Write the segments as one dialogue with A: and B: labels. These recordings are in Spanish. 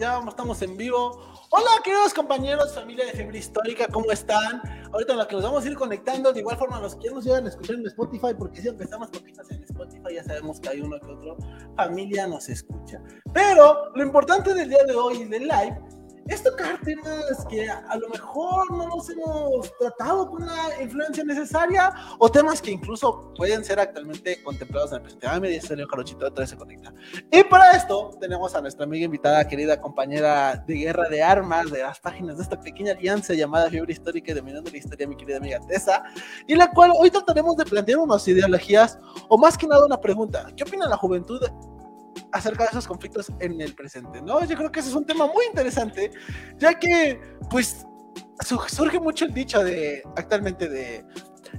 A: Ya estamos en vivo. Hola, queridos compañeros, familia de Fiebre Histórica, ¿cómo están? Ahorita en lo que nos vamos a ir conectando, de igual forma, los que nos llegan a escuchar en Spotify, porque siempre estamos poquitas en Spotify, ya sabemos que hay uno que otro familia nos escucha. Pero lo importante del día de hoy del live es tocar temas que a lo mejor no nos hemos tratado con la influencia necesaria o temas que incluso pueden ser actualmente contemplados en el presente. Ah, dice León Jarochito, otra vez se conecta. Y para esto tenemos a nuestra amiga invitada, querida compañera de guerra de armas de las páginas de esta pequeña alianza llamada Fiebre Histórica y Dominando la Historia, mi querida amiga Tessa, y la cual hoy trataremos de plantear unas ideologías o más que nada una pregunta. ¿Qué opina la juventud acerca de esos conflictos en el presente, ¿no? Yo creo que ese es un tema muy interesante, ya que, pues, surge mucho el dicho de, actualmente, de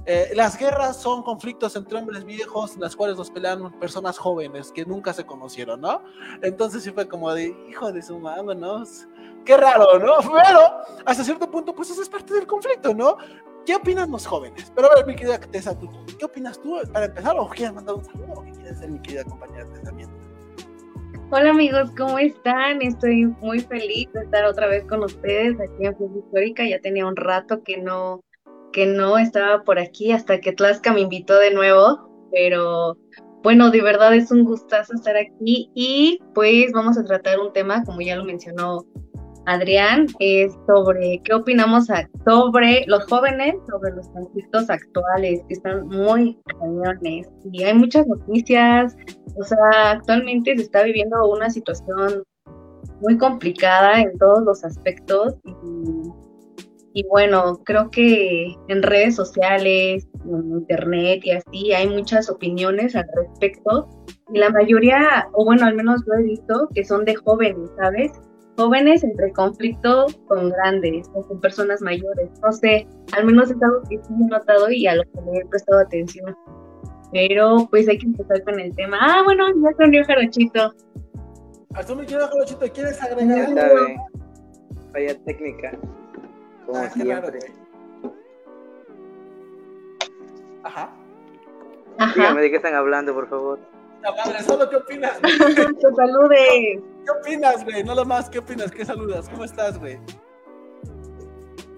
A: eh, las guerras son conflictos entre hombres viejos, las cuales los pelean personas jóvenes que nunca se conocieron, ¿no? Entonces sí fue como de, hijo de su ¿no? Qué raro, ¿no? Pero hasta cierto punto, pues eso es parte del conflicto, ¿no? ¿Qué opinan los jóvenes? Pero a ver, mi querida Tessa, ¿qué opinas tú para empezar? ¿O quieres mandar un saludo? ¿O qué quieres ser mi querida compañera Tessa?
B: Hola amigos, ¿cómo están? Estoy muy feliz de estar otra vez con ustedes aquí en Fuego Histórica. Ya tenía un rato que no, que no estaba por aquí hasta que Tlaxca me invitó de nuevo, pero bueno, de verdad es un gustazo estar aquí y pues vamos a tratar un tema, como ya lo mencionó Adrián, es sobre qué opinamos sobre los jóvenes, sobre los conflictos actuales, que están muy cañones. Y hay muchas noticias, o sea, actualmente se está viviendo una situación muy complicada en todos los aspectos. Y, y bueno, creo que en redes sociales, en internet y así, hay muchas opiniones al respecto. Y la mayoría, o bueno, al menos lo he visto, que son de jóvenes, ¿sabes? Jóvenes entre conflicto con grandes o con personas mayores. No sé, al menos es algo que sí he notado y a lo que me he prestado atención. Pero pues hay que empezar con el tema. Ah, bueno, ya se unió Jarochito.
A: Hasta me quedo Jarochito, ¿quieres agregar
C: algo? Vaya técnica, como ah, siempre.
A: Ajá.
C: Ajá. Dígame de qué están hablando, por favor.
A: La madre, solo qué opinas.
B: Te salude.
A: ¿Qué opinas, güey? No lo más, ¿qué opinas? ¿Qué saludas? ¿Cómo estás, güey?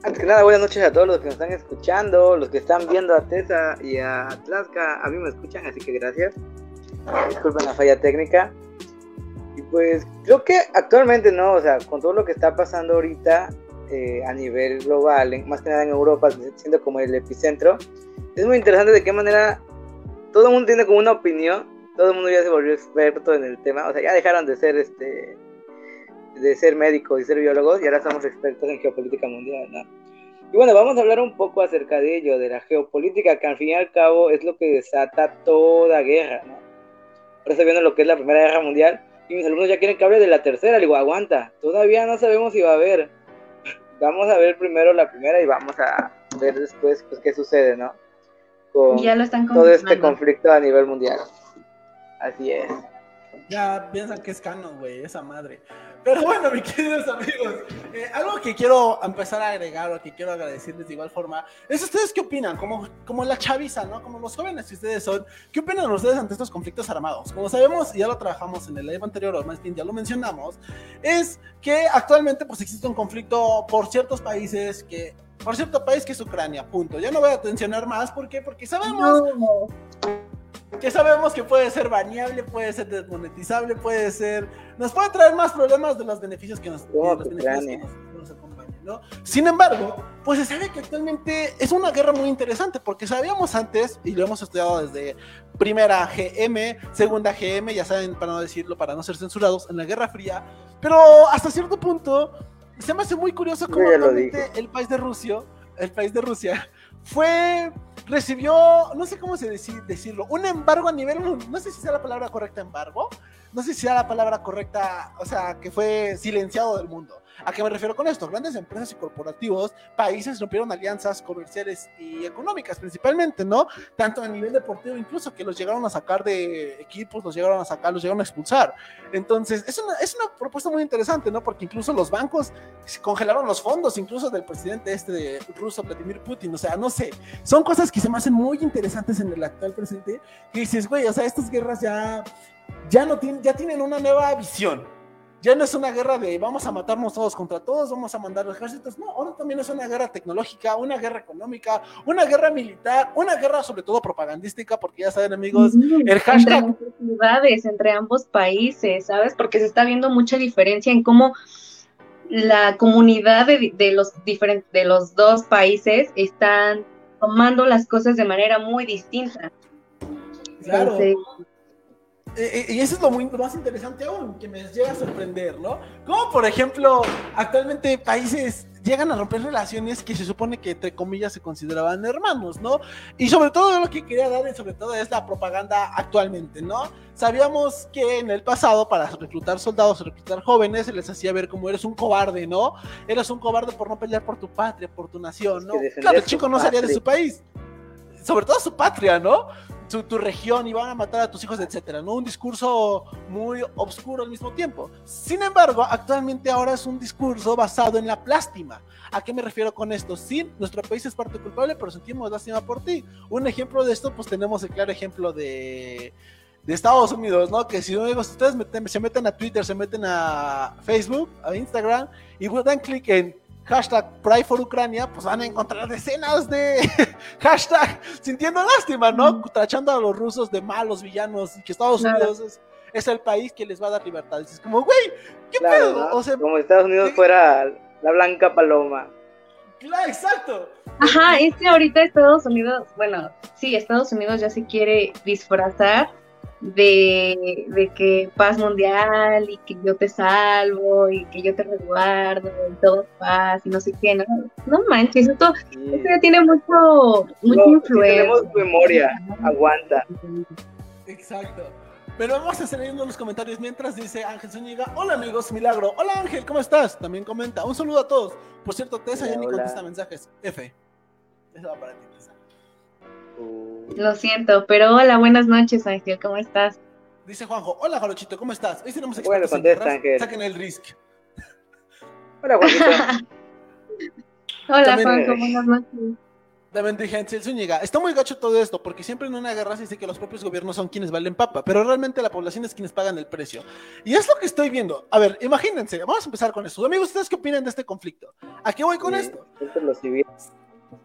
C: Antes que nada, buenas noches a todos los que nos están escuchando, los que están viendo a Tessa y a Tlaxca. A mí me escuchan, así que gracias. Disculpen la falla técnica. Y pues creo que actualmente no, o sea, con todo lo que está pasando ahorita eh, a nivel global, más que nada en Europa, siendo como el epicentro, es muy interesante de qué manera todo el mundo tiene como una opinión todo el mundo ya se volvió experto en el tema, o sea, ya dejaron de ser este de ser médicos y ser biólogos y ahora somos expertos en geopolítica mundial, ¿no? Y bueno, vamos a hablar un poco acerca de ello, de la geopolítica, que al fin y al cabo es lo que desata toda guerra, ¿no? Ahora estoy viendo lo que es la Primera Guerra Mundial y mis alumnos ya quieren que hable de la tercera, le digo, aguanta, todavía no sabemos si va a haber. Vamos a ver primero la primera y vamos a ver después pues, qué sucede, ¿no?
B: Con ya lo están
C: todo este conflicto a nivel mundial. Así es.
A: Ya piensan que es canon, güey, esa madre. Pero bueno, mis queridos amigos, eh, algo que quiero empezar a agregar o que quiero agradecerles de igual forma es ustedes qué opinan, como, como la chaviza, ¿no? Como los jóvenes que ustedes son, ¿qué opinan ustedes ante estos conflictos armados? Como sabemos, y ya lo trabajamos en el live anterior, o más bien ya lo mencionamos, es que actualmente pues existe un conflicto por ciertos países que por cierto país que es Ucrania, punto. Ya no voy a mencionar más, ¿por qué? Porque sabemos que sabemos que puede ser baneable, puede ser desmonetizable, puede ser. Nos puede traer más problemas de los beneficios que nos, acompañan, ¿no? Sin embargo, pues se sabe que actualmente es una guerra muy interesante, porque sabíamos antes, y lo hemos estudiado desde primera GM, segunda GM, ya saben, para no decirlo, para no ser censurados, en la Guerra Fría, pero hasta cierto punto se me hace muy curioso cómo el país de Rusia, el país de Rusia, fue, recibió, no sé cómo se decirlo, un embargo a nivel, no sé si sea la palabra correcta embargo, no sé si sea la palabra correcta, o sea, que fue silenciado del mundo. ¿A qué me refiero con esto? Grandes empresas y corporativos, países rompieron alianzas comerciales y económicas principalmente, ¿no? Tanto a nivel deportivo incluso, que los llegaron a sacar de equipos, los llegaron a sacar, los llegaron a expulsar. Entonces, es una, es una propuesta muy interesante, ¿no? Porque incluso los bancos congelaron los fondos, incluso del presidente este de ruso, Vladimir Putin. O sea, no sé, son cosas que se me hacen muy interesantes en el actual presente, que dices, güey, o sea, estas guerras ya, ya, no tienen, ya tienen una nueva visión ya no es una guerra de vamos a matarnos todos contra todos, vamos a mandar ejércitos. No, ahora también es una guerra tecnológica, una guerra económica, una guerra militar, una guerra sobre todo propagandística, porque ya saben, amigos, el hashtag.
B: Entre ciudades, entre ambos países, ¿sabes? Porque se está viendo mucha diferencia en cómo la comunidad de, los diferentes de los dos países están tomando las cosas de manera muy distinta.
A: Claro. Y eso es lo, muy, más interesante aún, que me llega a sorprender, ¿no? Como por ejemplo, actualmente países llegan a romper relaciones que se supone que entre comillas se consideraban hermanos, ¿no? Y sobre todo lo que quería dar, sobre todo es la propaganda actualmente, ¿no? Sabíamos que en el pasado para reclutar soldados, reclutar jóvenes, se les hacía ver como eres un cobarde, ¿no? Eres un cobarde por no pelear por tu patria, por tu nación, ¿no? Claro, el chico no salía de su país, sobre todo su patria, ¿no? Tu, región y van a matar a tus hijos, etcétera, ¿no? Un discurso muy oscuro al mismo tiempo. Sin embargo, actualmente ahora es un discurso basado en la plástima. ¿A qué me refiero con esto? Sí, nuestro país es parte culpable, pero sentimos lástima por ti. Un ejemplo de esto, pues tenemos el claro ejemplo de, de Estados Unidos, ¿no? Que si ustedes se meten a Twitter, se meten a Facebook, a Instagram y dan clic en hashtag Pray for Ucrania, pues van a encontrar decenas de hashtag sintiendo lástima, ¿no? Trachando a los rusos de malos villanos y que Estados Unidos es, el país que les va a dar libertad. Es como, güey, ¿qué pedo?
C: O sea, como Estados Unidos fuera la blanca paloma.
A: Claro, exacto.
B: Ajá, es que ahorita Estados Unidos, bueno, sí, Estados Unidos ya se quiere disfrazar de, de, que paz mundial y que yo te salvo y que yo te resguardo y todo paz y no sé qué, no, no manches, esto, ya tiene mucho, mucha influencia.
C: tenemos memoria, aguanta.
A: Exacto. Pero vamos a seguir los comentarios mientras dice Ángel Zúñiga, hola amigos, milagro, hola Ángel, ¿cómo estás? También comenta, un saludo a todos. Por cierto, Tessa ya ni contesta mensajes, F. Eso va para ti, Tessa.
B: Lo siento, pero hola, buenas noches, Ángel, ¿cómo estás?
A: Dice Juanjo, hola, Jarochito, ¿cómo estás? Hoy tenemos
C: Bueno, contesta, Ángel.
A: Saquen el risk.
C: Hola, Juanjo.
B: hola, Juanjo, buenas noches.
A: También dije Zúñiga, está muy gacho todo esto, porque siempre en una guerra se dice que los propios gobiernos son quienes valen papa, pero realmente la población es quienes pagan el precio. Y es lo que estoy viendo. A ver, imagínense, vamos a empezar con esto. Amigos, ¿ustedes qué opinan de este conflicto? ¿A qué voy con esto?
C: Los civiles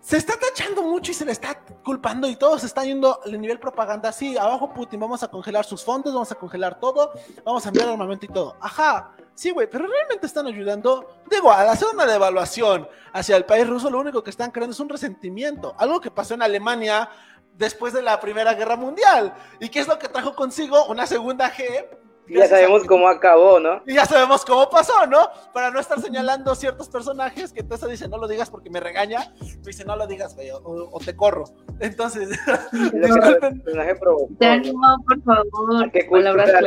A: se está tachando mucho y se le está culpando y todo se está yendo al nivel propaganda. Sí, abajo Putin, vamos a congelar sus fondos, vamos a congelar todo, vamos a enviar armamento y todo. Ajá, sí, güey, pero realmente están ayudando. Digo, al hacer una devaluación hacia el país ruso, lo único que están creando es un resentimiento. Algo que pasó en Alemania después de la Primera Guerra Mundial. ¿Y qué es lo que trajo consigo? Una segunda G
C: ya sabemos cómo acabó, ¿no?
A: Y ya sabemos cómo pasó, ¿no? Para no estar señalando ciertos personajes que Tessa dice no lo digas porque me regaña, dice no lo digas, güey, o, te corro. Entonces,
C: personaje provocó.
B: Ya no, por favor.
C: Que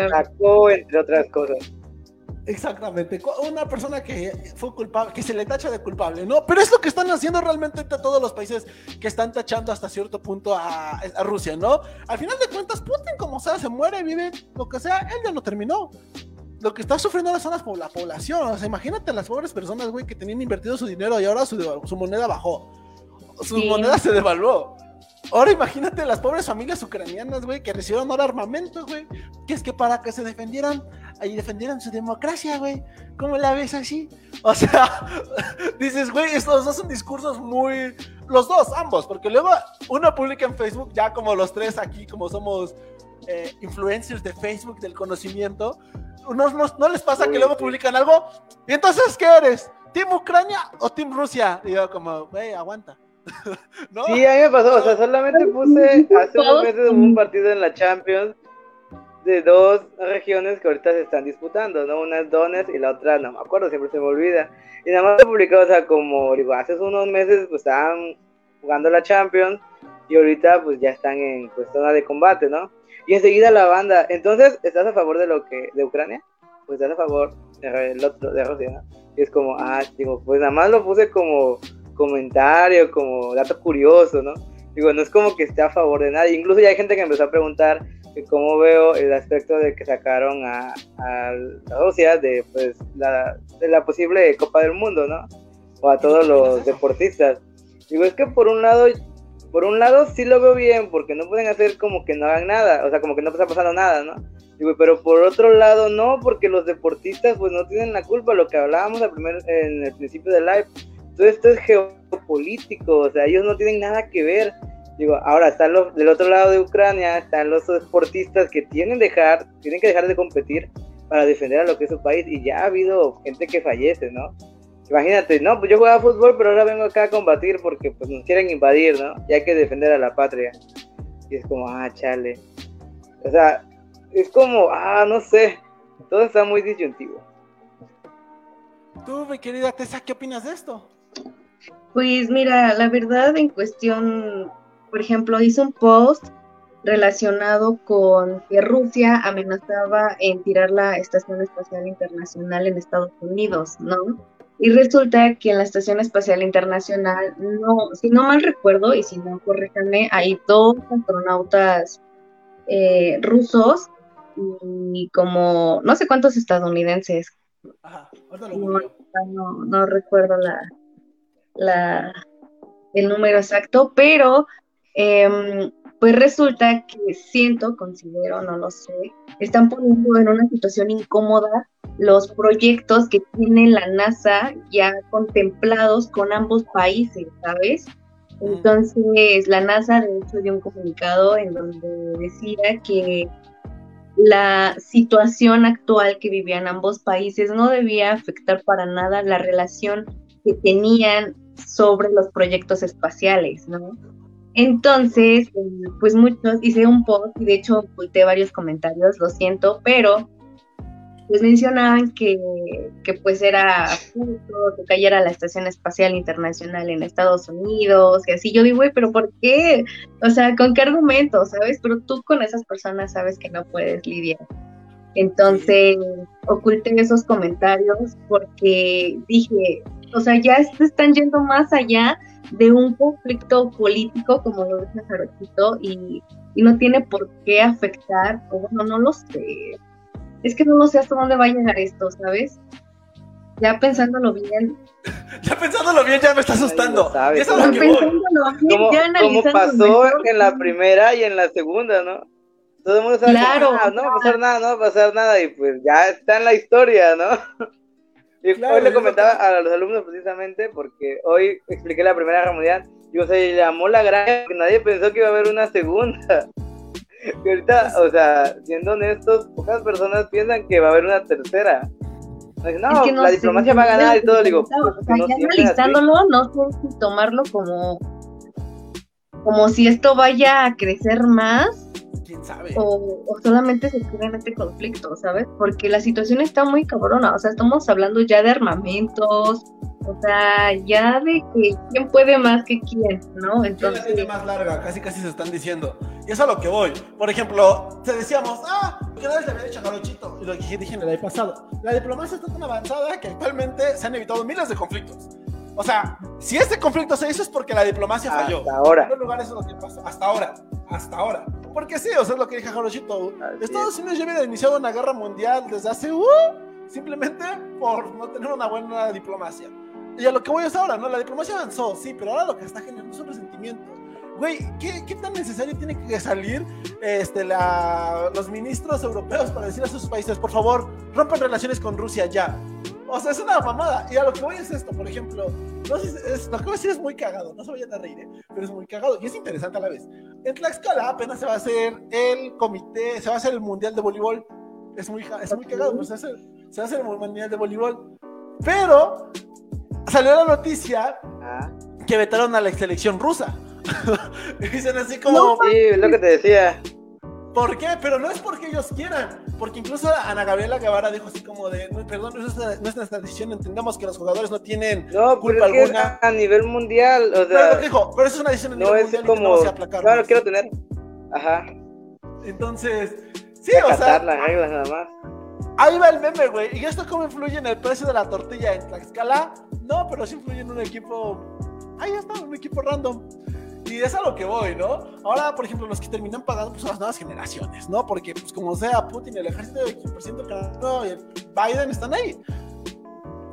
C: atacó, entre otras cosas.
A: Exactamente, una persona que fue culpable, que se le tacha de culpable, ¿no? Pero es lo que están haciendo realmente todos los países que están tachando hasta cierto punto a, Rusia, ¿no? Al final de cuentas, Putin, como sea, se muere, vive, lo que sea, él ya no terminó. Lo que está sufriendo ahora son las, la población, o sea, imagínate las pobres personas, güey, que tenían invertido su dinero y ahora su, su moneda bajó, su moneda se devaluó. Ahora imagínate las pobres familias ucranianas, güey, que recibieron ahora armamento, güey. Que es que para que se defendieran y defendieran su democracia, güey. ¿Cómo la ves así? O sea, dices, güey, estos dos son discursos muy... Los dos, ambos, porque luego uno publica en Facebook, ya como los tres aquí, como somos eh, influencers de Facebook, del conocimiento, unos, no, les pasa que luego publican algo, y entonces, ¿qué eres? ¿Team Ucrania o Team Rusia? Y yo como, güey, aguanta.
C: Sí, a mí me pasó, o sea, solamente puse hace unos meses un partido en la Champions de dos regiones que ahorita se están disputando, ¿no? Una es Donetsk y la otra no me acuerdo, siempre se me olvida. Y nada más he publicado, o sea, como digo, hace unos meses pues estaban jugando la Champions y ahorita pues ya están en pues zona de combate, ¿no? Y enseguida la banda, entonces, ¿estás a favor de lo que de Ucrania? Pues estás a favor del otro de Rusia, ¿no? Y es como, ah, digo, pues nada más lo puse como comentario, como dato curioso, ¿no? Digo, no es como que esté a favor de nadie. Incluso ya hay gente que empezó a preguntar cómo veo el aspecto de que sacaron a, a Rusia de, pues, la, de la posible Copa del Mundo, ¿no? O a todos los deportistas. Digo, es que por un lado, por un lado sí lo veo bien, porque no pueden hacer como que no hagan nada, o sea, como que no está pasando nada, ¿no? pero por otro lado no, porque los deportistas pues no tienen la culpa, lo que hablábamos primer, en el principio del live, todo esto es geopolítico, o sea, ellos no tienen nada que ver. Digo, ahora están los, del otro lado de Ucrania, están los deportistas que tienen, dejar, tienen que dejar de competir para defender a lo que es su país y ya ha habido gente que fallece, ¿no? Imagínate, no, pues yo jugaba fútbol, pero ahora vengo acá a combatir porque pues nos quieren invadir, ¿no? Y hay que defender a la patria. Y es como, ah, chale. O sea, es como, ah, no sé, todo está muy disyuntivo.
A: Tú, mi querida Tessa, ¿qué opinas de esto?
B: Pues mira, la verdad en cuestión, por ejemplo, hice un post relacionado con que Rusia amenazaba en tirar la Estación Espacial Internacional en Estados Unidos, ¿no? Y resulta que en la Estación Espacial Internacional, no, si no mal recuerdo, y si no, corréjanme, hay dos astronautas eh, rusos y como no sé cuántos estadounidenses. Ajá, no, no, recuerdo la, la, el número exacto, pero eh, pues resulta que siento, considero, no lo sé, están poniendo en una situación incómoda los proyectos que tiene la NASA ya contemplados con ambos países, ¿sabes? Entonces, la NASA de hecho dio un comunicado en donde decía que la situación actual que vivían ambos países no debía afectar para nada la relación que tenían sobre los proyectos espaciales, ¿no? Entonces, eh, pues muchos, hice un post y de hecho oculté varios comentarios, lo siento, pero pues mencionaban que, que pues era justo que cayera la Estación Espacial Internacional en Estados Unidos y así. Yo digo, pero ¿por qué? O sea, ¿con qué argumento, sabes? Pero tú con esas personas sabes que no puedes lidiar. Entonces, oculté esos comentarios porque dije, o sea, ya están yendo más allá de un conflicto político, como lo dice Jarochito, y, y no tiene por qué afectar, o bueno, no lo sé. Es que no lo sé hasta dónde va a llegar esto, ¿sabes? Ya pensándolo bien.
A: ya pensándolo bien, ya me está asustando. Ya
C: es ¿Cómo, ¿Cómo pasó en la primera y en la segunda, no? Todo el mundo sabe claro, que, ah, no va a pasar nada, no va a pasar nada, y pues ya está en la historia, ¿no? Y hoy le comentaba a los alumnos precisamente porque hoy expliqué la primera guerra mundial. Digo, se llamó la gran porque nadie pensó que iba a haber una segunda. Y ahorita, o sea, siendo honestos, pocas personas piensan que va a haber una tercera. No, la diplomacia va a ganar y todo. Digo,
B: pues, no ya analizándolo, no sé si tomarlo como, como si esto vaya a crecer más o, solamente se queda en este conflicto, ¿sabes? Porque la situación está muy cabrona, o sea, estamos hablando ya de armamentos, o sea, ya de que quién puede más que quién, ¿no?
A: Entonces... La más larga, casi casi se están diciendo. Y es a lo que voy. Por ejemplo, te decíamos, ah, que nadie le había dicho a Jarochito. Y lo que dije en el año pasado. La diplomacia está tan avanzada que actualmente se han evitado miles de conflictos. O sea, si este conflicto se hizo es porque la diplomacia falló.
C: Hasta ahora.
A: En lugares es lo que pasó. Hasta ahora. Hasta ahora. Porque sí, o sea, es lo que dije Jarochito. Estados Unidos ya había iniciado una guerra mundial desde hace. Uh, simplemente por no tener una buena diplomacia. Y a lo que voy es ahora, ¿no? La diplomacia avanzó, sí, pero ahora lo que está generando es un resentimiento. Güey, ¿qué, ¿qué, tan necesario tiene que salir este, la, los ministros europeos para decir a sus países, por favor, rompan relaciones con Rusia ya? O sea, es una mamada. Y a lo que voy es esto, por ejemplo. No sé, es, lo que voy a decir es muy cagado. No se vayan a reír, ¿eh? pero es muy cagado. Y es interesante a la vez. En Tlaxcala apenas se va a hacer el comité, se va a hacer el mundial de voleibol. Es muy, es muy cagado, pues se, hace, se va a hacer el mundial de voleibol. Pero salió la noticia ah. que vetaron a la selección rusa. dicen así como.
C: sí, es lo que te decía.
A: ¿Por qué? Pero no es porque ellos quieran, porque incluso Ana Gabriela Guevara dijo así como de, perdón, no es nuestra, decisión, entendemos que los jugadores no tienen
C: no, culpa pero alguna. a nivel mundial, o sea...
A: Pero, dijo, pero eso es una decisión a nivel
C: no
A: mundial
C: es como, y que Claro, quiero tener, ajá.
A: Entonces, sí,
C: o sea... las reglas nada más.
A: Ahí va el meme, güey. ¿Y esto cómo influye en el precio de la tortilla en Tlaxcala? No, pero sí influye en un equipo... Ahí está, un equipo random. Y es a lo que voy, ¿no? Ahora, por ejemplo, los que terminan pagando pues, son las nuevas generaciones, ¿no? Porque, pues, como sea, Putin, el ejército del presidente y Biden están ahí.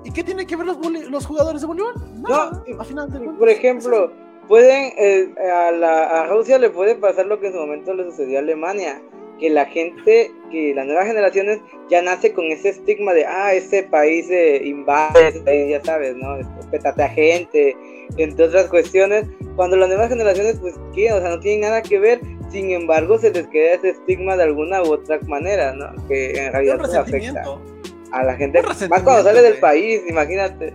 A: ¿Y qué tiene que ver los, los jugadores de Bolívar?
C: no, al final por ejemplo, pueden, eh, a, la, a Rusia le puede pasar lo que en su momento le sucedió a Alemania, que la gente, que las nuevas generaciones ya nace con ese estigma de, ah, ese país eh, invade, ya sabes, ¿no? Pétate a gente, entre otras cuestiones, cuando las nuevas generaciones, pues, ¿qué? O sea, no tienen nada que ver, sin embargo, se les queda ese estigma de alguna u otra manera, ¿no? Que en realidad se afecta a la gente, más cuando sale del país, imagínate.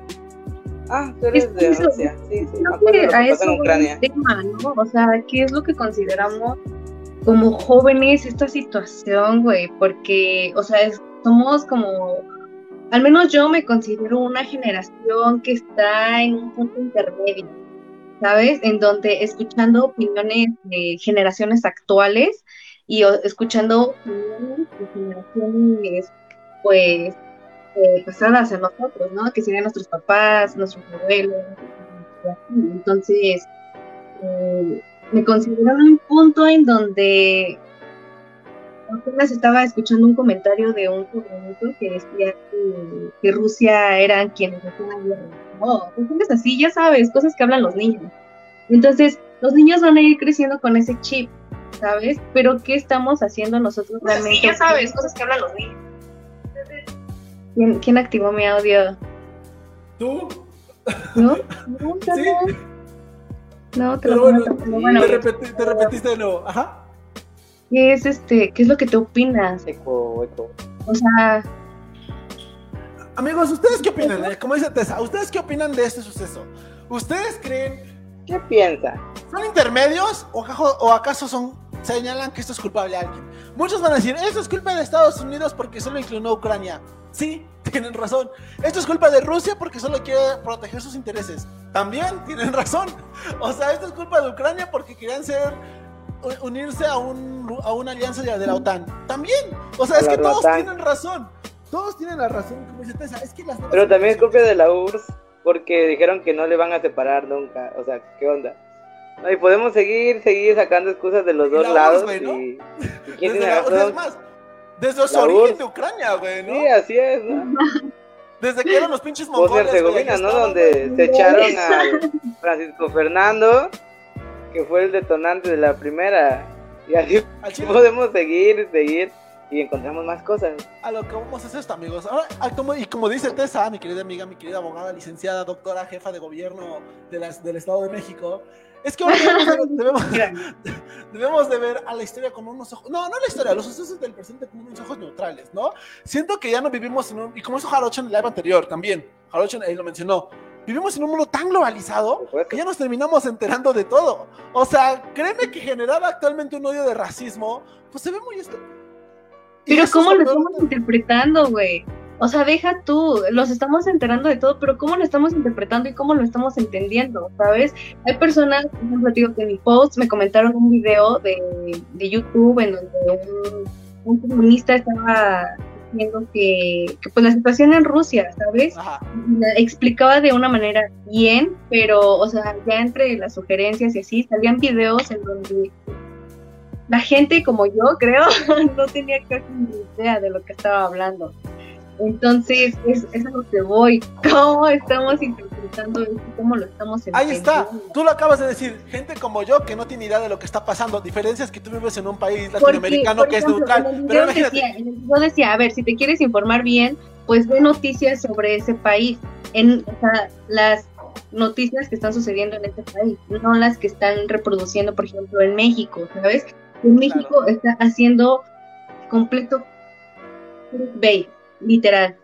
C: Ah, tú eres de Rusia, sí, sí,
B: me en Ucrania. ¿no? O sea, ¿qué es lo que consideramos como jóvenes esta situación, güey? Porque, o sea, somos como al menos yo me considero una generación que está en un punto intermedio, ¿sabes? En donde escuchando opiniones de generaciones actuales y escuchando opiniones pues, eh, pasadas a nosotros, ¿no? Que serían nuestros papás, nuestros abuelos, entonces, eh, me considero en un punto en donde apenas estaba escuchando un comentario de un sobrinito que decía que, Rusia eran quienes hacían la guerra. No, es así, ya sabes, cosas que hablan los niños. Entonces, los niños van a ir creciendo con ese chip, ¿sabes? Pero ¿qué estamos haciendo nosotros
A: pues realmente? Sí, ya sabes, cosas que hablan los niños.
B: ¿Quién, ¿Quién, activó mi audio?
A: ¿Tú?
B: ¿No? No, ¿Sí? No te lo
A: bueno, bueno, te, te repetiste de nuevo. Ajá.
B: ¿Qué es este? ¿Qué es lo que te opinas?
C: Eco, eco.
B: O sea.
A: Amigos, ¿ustedes qué opinan? Eh, como dice Tessa, ¿ustedes qué opinan de este suceso? ¿Ustedes creen?
C: ¿Qué piensan?
A: ¿Son intermedios o, o acaso son señalan que esto es culpable a alguien? Muchos van a decir, esto es culpa de Estados Unidos porque solo inclinó a Ucrania. Sí, tienen razón. Esto es culpa de Rusia porque solo quiere proteger sus intereses. También tienen razón. O sea, esto es culpa de Ucrania porque querían ser unirse a, un, a una alianza de, la OTAN. También. O sea, es que todos tienen razón. Todos tienen la razón, como dice Tessa. Es que las
C: Pero también es culpa de la URSS porque dijeron que no le van a separar nunca. O sea, ¿qué onda? y podemos seguir, seguir sacando excusas de los dos lados. y, y,
A: quién desde tiene razón. Más, desde su origen de Ucrania, güey, ¿no?
C: Sí, así es, ¿no?
A: Desde que eran los pinches mongoles.
C: Herzegovina, ¿no? Donde se echaron a Francisco Fernando que fue el detonante de la primera. Y así podemos seguir, seguir y encontramos más cosas.
A: A lo que vamos hacer esto, amigos. Ahora, y como dice Tessa, mi querida amiga, mi querida abogada, licenciada, doctora, jefa de gobierno de las, del Estado de México, es que ahora debemos, debemos, de ver a la historia con unos ojos. No, no la historia, los sucesos del presente con unos ojos neutrales, ¿no? Siento que ya no vivimos en un. Y como eso Jarocho en el live anterior también. Jarocho ahí lo mencionó vivimos en un mundo tan globalizado que ya nos terminamos enterando de todo. O sea, créeme que generar actualmente un odio de racismo, pues se ve muy esto.
B: Pero ¿cómo lo estamos interpretando, güey? O sea, deja tú, los estamos enterando de todo, pero ¿cómo lo estamos interpretando y cómo lo estamos entendiendo? ¿Sabes? Hay personas, por ejemplo, digo que en mi post me comentaron un video de, de YouTube en donde un, un comunista estaba que, pues la situación en Rusia, ¿sabes? explicaba de una manera bien, pero, o sea, ya entre las sugerencias y así, salían videos en donde la gente como yo, creo, no tenía casi ni idea de lo que estaba hablando. Entonces, es, es a lo que voy. ¿Cómo estamos interpretando esto? ¿Cómo lo estamos entendiendo?
A: Ahí está. Tú lo acabas de decir. Gente como yo que no tiene idea de lo que está pasando. Diferencias que tú vives en un país latinoamericano que es neutral. Pero
B: decía, yo decía, a ver, si te quieres informar bien, pues ve noticias sobre ese país. En, o sea, las noticias que están sucediendo en ese país, no las que están reproduciendo, por ejemplo, en México, ¿sabes? En México está haciendo completo literal.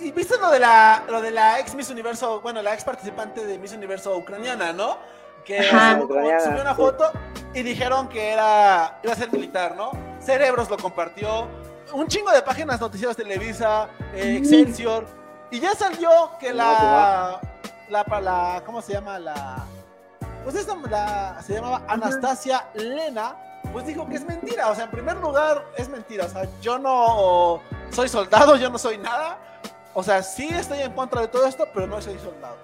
A: ¿Y viste lo de la lo de la ex Miss Universo, bueno, la ex participante de Miss Universo ucraniana, ¿no? Que subió una foto y dijeron que era iba a ser militar, ¿no? Cerebros lo compartió, un chingo de páginas noticias Televisa, eh, Excelsior y ya salió que la la, la ¿cómo se llama? La pues esta la, se llamaba Anastasia Lena pues dijo que es mentira. O sea, en primer lugar, es mentira. O sea, yo no soy soldado, yo no soy nada. O sea, sí estoy en contra de todo esto, pero no soy soldado.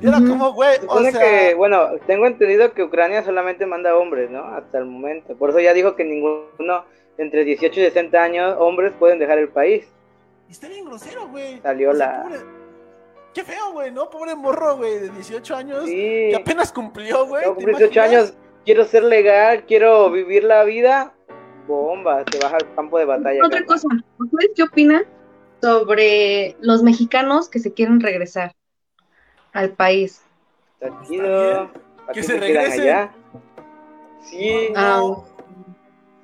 A: Y era como, güey, o sea...
C: que, bueno, tengo entendido que Ucrania solamente manda hombres, ¿no? Hasta el momento. Por eso ya dijo que ninguno entre 18 y 60 años, hombres, pueden dejar el país.
A: Está bien grosero, güey.
C: Salió la...
A: Qué feo, güey, ¿no? Pobre morro, güey, de 18 años. Sí. apenas cumplió, güey.
C: 18 años quiero ser legal, quiero vivir la vida, bomba, se baja al campo de batalla.
B: Otra cosa, ¿ustedes qué opinan sobre los mexicanos que se quieren regresar al país?
C: Está chido.
A: bien.
C: ¿Para
A: Que
C: qué
A: se regresen.
C: allá? Sí.
B: Ah.
A: No.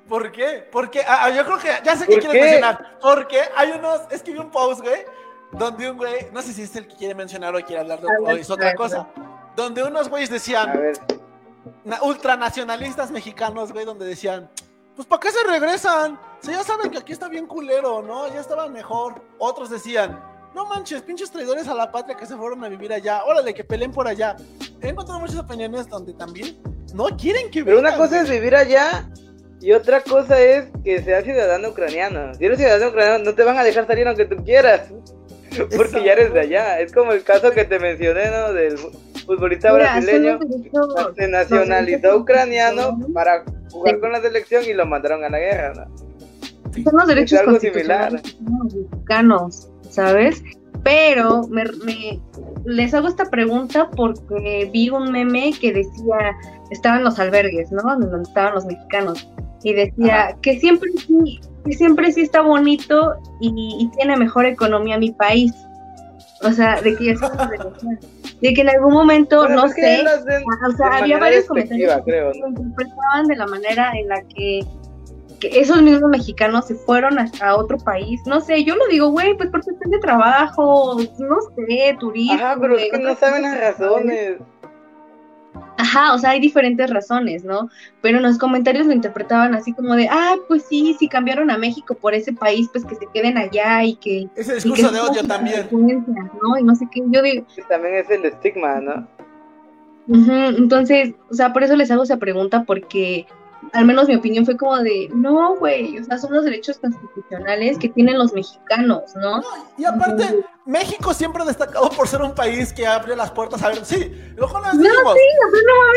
A: ¿Por qué? Porque ah, yo creo que ya sé que
C: ¿Por
A: quieres
C: qué?
A: mencionar. Porque hay unos, es que vi un post, güey, donde un güey, no sé si es el que quiere mencionar o quiere hablar de
B: ver,
A: o es otra
B: ver,
A: cosa, donde unos güeyes
C: A
A: decían, ultranacionalistas mexicanos, güey, donde decían, pues ¿para qué se regresan? Si ya saben que aquí está bien culero, ¿no? Ya estaban mejor. Otros decían, no manches, pinches traidores a la patria que se fueron a vivir allá, órale, que peleen por allá. He encontrado muchas opiniones donde también no quieren que
C: pero una cosa es vivir allá y otra cosa es que seas ciudadano ucraniano. Si eres ciudadano ucraniano, no te van a dejar salir aunque tú quieras. Porque ya eres de allá. Es como el caso que te mencioné, ¿no? Del futbolista
B: Mira,
C: brasileño. Se nacionalizó ucraniano para jugar con la selección y lo mandaron a la guerra, ¿no?
B: son los derechos
C: algo
B: que tienen los mexicanos, ¿sabes? Pero me, me- les hago esta pregunta porque vi un meme que decía, estaban los albergues, ¿no? Donde estaban los mexicanos. Y decía que siempre sí, que siempre sí está bonito y, y tiene mejor economía mi país. O sea, de que ya se. De que en algún momento,
C: Bueno,
B: no sé, Ah, O sea, había varios comentarios que
C: creo,
B: interpretaban de la manera en la que, que esos mismos mexicanos se fueron a, a otro país. No sé, yo lo digo, güey, pues por cuestión de trabajo, no sé, turismo.
C: Ajá, pero es que no saben las razones.
B: Ajá, o sea, hay diferentes razones, ¿no? Pero en los comentarios lo interpretaban así como de, ah, pues sí, si cambiaron a México por ese país, pues que se queden allá y que...
A: Ese
B: que
A: discurso de
B: no
A: odio también.
B: ¿no? Y no sé qué, yo digo,
C: Que también es el estigma, ¿no?
B: Ujú, Entonces, o sea, por eso les hago esa pregunta, porque al menos mi opinión fue como de, no, güey, o sea, son los derechos constitucionales que tienen los mexicanos, ¿no?
A: Y aparte, México siempre ha destacado por ser un país que abre las puertas a ver. Sí, luego
B: No,
A: dijimos.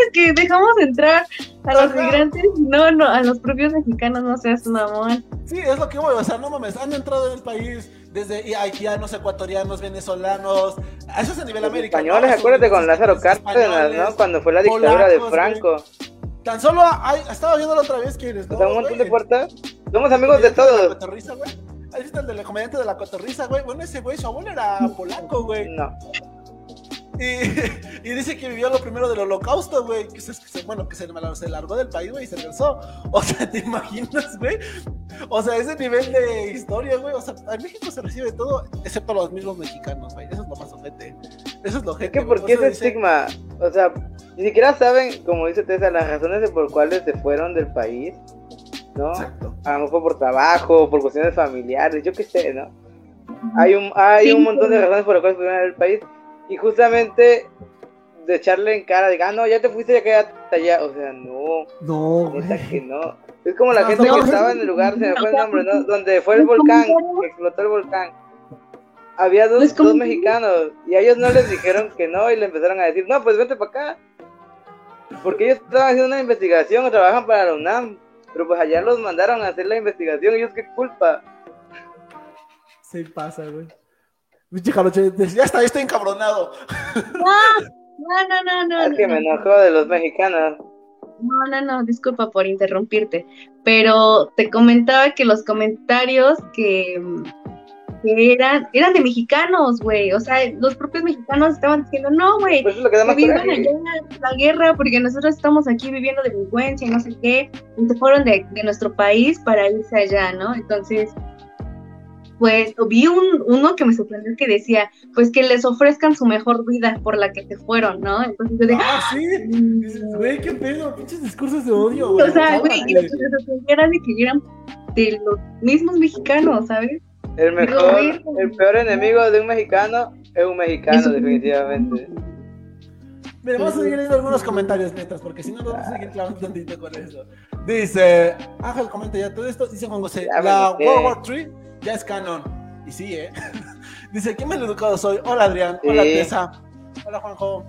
B: Es que dejamos entrar a los
A: Ajá.
B: migrantes, no, no, a los propios mexicanos, no seas mamón.
A: Sí, es lo que voy, o sea, no mames, han entrado en el país desde haitianos, ecuatorianos, venezolanos, eso es a nivel
C: Los
A: América. ¿no?
C: españoles, acuérdate con Lázaro Cárdenas, ¿no? Cuando fue la dictadura de Franco.
A: Tan solo hay, estaba viendo la otra vez que eres,
C: O un montón de puertas. Somos amigos de
A: La
C: todos.
A: ¿Has visto el del comediante de la cotorriza, güey? Bueno, ese güey, su abuelo era polaco, güey.
C: No.
A: Y, y dice que vivió lo primero del holocausto, güey. Que se, bueno, que se, se largó del país, güey, y se regresó. O sea, ¿te imaginas, güey? O sea, ese nivel de historia, güey. O sea, en México se recibe todo, excepto los mismos mexicanos, güey. Eso es lo más ojete. Eso es lo ojete.
C: Es que. ¿por qué ese
A: dice-
C: estigma? O sea, ni siquiera saben, como dice Tessa, las razones de por cuales se fueron del país, ¿no?
A: Exacto.
C: A lo mejor por trabajo, por cuestiones familiares, yo qué sé, ¿no? Hay un, hay
B: Sí,
C: un montón de
B: sí.
C: razones por las cuales se fueron del país y justamente de echarle en cara, de, ah, no, ya te fuiste, ya quedaste allá. O sea, no,
A: No,
C: neta
A: güey.
C: que no. Es como la
A: No,
C: gente
A: no,
C: que
A: no.
C: estaba en el lugar, se me fue el nombre, ¿no? Donde fue el volcán, que explotó el volcán. Había dos, dos mexicanos y a ellos no les dijeron que no y le empezaron a decir, no, pues vete para acá. Porque ellos estaban haciendo una investigación o trabajan para la UNAM. Pero pues allá los mandaron a hacer la investigación, ellos qué culpa.
A: Sí pasa, güey. Ya está, ya estoy encabronado.
B: No, no, no, no.
C: es
B: no,
C: que
B: no.
C: me enojó de los mexicanos.
B: No, no, no, disculpa por interrumpirte, pero te comentaba que los comentarios que, que eran, eran de mexicanos, güey, o sea, los propios mexicanos estaban diciendo, no, güey,
C: Pues
B: vivan allá la guerra porque nosotros estamos aquí viviendo delincuencia y no sé qué, y se fueron de, de nuestro país para irse allá, ¿no? Entonces, pues vi un, uno que me sorprendió que decía, pues que les ofrezcan su mejor vida por la que se fueron, ¿no? Entonces yo de,
A: Ah, sí. Dices. Güey, qué pedo, pinches discursos de odio, güey.
B: O sea, güey, que me sorprendiera de que eran de los mismos mexicanos, ¿sabes?
C: El mejor, el peor enemigo de un mexicano es un mexicano, definitivamente.
A: Mira, vamos a seguir leyendo algunos comentarios mientras, porque si no, nos vamos a seguir clavando tantito con eso. Dice, Ángel comenta ya todo esto. Dice Juan José,
C: Ya
A: la. World War III ya es canon. Y sí, ¿eh? Dice, qué mal educado soy. Hola, Adrián. Hola,
C: Sí.
A: Tessa. Hola, Juanjo.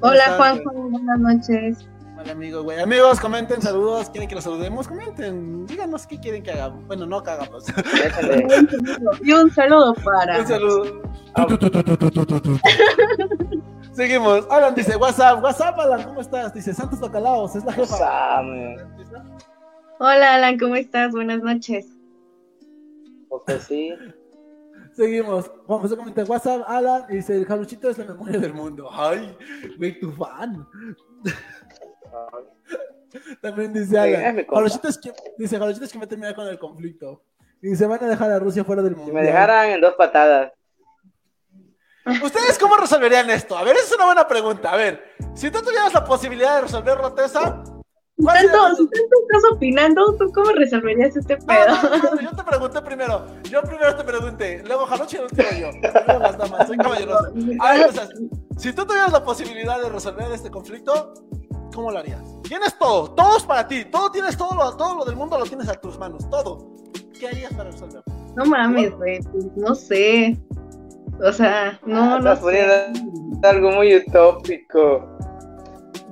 A: ¿Cómo
B: Hola,
A: estás,
B: Juanjo, buenas noches.
A: Hola, amigo, güey. Amigos, comenten, saludos. ¿Quieren que los saludemos? Comenten. Díganos qué quieren que hagamos. Bueno, no que hagamos.
C: Déjale.
B: Y un saludo para.
A: Un saludo. Seguimos. Alan dice, WhatsApp, WhatsApp, Alan, ¿cómo estás? Dice, Santos Bacalaos, es la jefa.
B: Hola Alan, ¿cómo estás? Buenas noches.
C: Pues sí.
A: Seguimos. Juan José comenta WhatsApp, Alan, y dice, el jaluchito es la memoria del mundo. Ay, güey, tu fan. También dice Alan. Jaluchito es que, dice, Jaluchito es que me termina con el conflicto. Y se van a dejar a Rusia fuera del mundo.
C: Si me dejaran en dos patadas.
A: ¿Ustedes cómo resolverían esto? A ver, esa es una buena pregunta. A ver, si tú tuvieras la posibilidad de resolverlo, Tessa,
B: tanto, si tanto estás opinando, ¿tú cómo resolverías este pedo?
A: No, yo te pregunté primero. Yo primero te pregunté. Luego Jarochi y último yo. Primero las damas, soy caballeroso. A ver, o sea, si tú tuvieras la posibilidad de resolver este conflicto, ¿cómo lo harías? Tienes todo, todo es para ti. Todo tienes, todo lo, todo lo del mundo lo tienes a tus manos. Todo. ¿Qué harías para resolverlo?
B: No mames, güey. No sé. O sea, no, ah, no.
C: Estás poniendo algo muy utópico.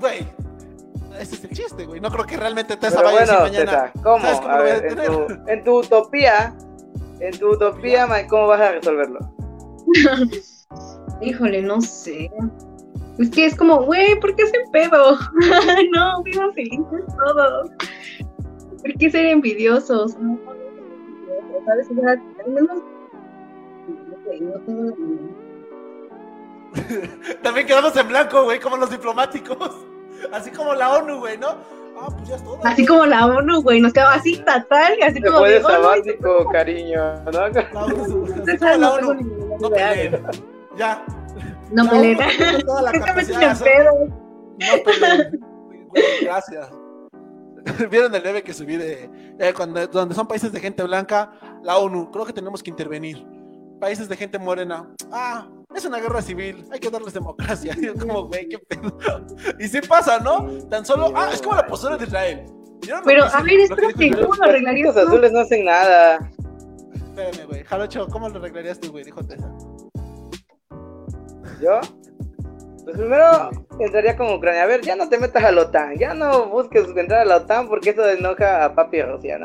A: Güey, ese es el chiste, güey. No creo que realmente Tessa vaya
C: bueno,
A: a decir mañana.
C: Tessa, ¿cómo? a ver, en, tu, en, tu, utopía, en tu utopía, ¿cómo vas a resolverlo?
B: Híjole, no sé. Es que es como, güey, ¿por qué ese pedo? no, vivan felices todos. ¿Por qué ser envidiosos? No, ¿sabes? O sea, al menos. No tengo
A: También quedamos en blanco, güey, como los diplomáticos. Así como la ONU, güey, ¿no? Ah, pues ya es todo.
B: Así como la ONU, güey, nos quedamos así tatal, así
C: como.
B: Puede
C: sabático, cariño, ¿no?
A: La ONU, no peleen. Ya.
B: No peleen.
A: Toda la capacidad. No peleen. Gracias. ¿Vieron el leve que subí de eh, cuando, donde son países de gente blanca? La ONU, creo que tenemos que intervenir. Países de gente morena. Ah, es una guerra civil, hay que darles democracia. Y como, güey, qué pedo. Y sí pasa, ¿no? Tan solo, ah, es como la postura de Israel.
B: Pero, a ver, espérate, ¿cómo lo arreglarías?
C: Los azules no hacen nada.
A: Espérame, güey. Jarocho, ¿cómo lo arreglarías tú, güey? Dijo Tessa.
C: ¿Yo? Pues primero entraría como Ucrania. A ver, ya no te metas a la OTAN. Ya no busques entrar a la OTAN porque eso enoja a papi Rusia,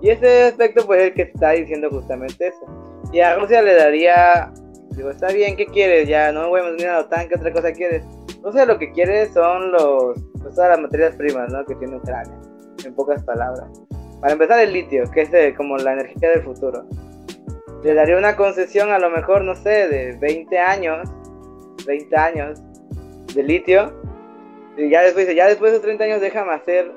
C: Y ese aspecto, pues, es el que está diciendo justamente eso. Y a Rusia le daría Digo, está bien, ¿qué quieres? Ya no voy a venir a la OTAN, ¿qué otra cosa quieres? O sea, lo que quieres son los, pues, todas las materias primas, ¿no? Que tiene Ucrania, en pocas palabras. Para empezar, el litio, que es eh, como la energía del futuro. Le daría una concesión a lo mejor, no sé, de 20 años, 20 años de litio. Y ya después, ya después de 30 años déjame hacer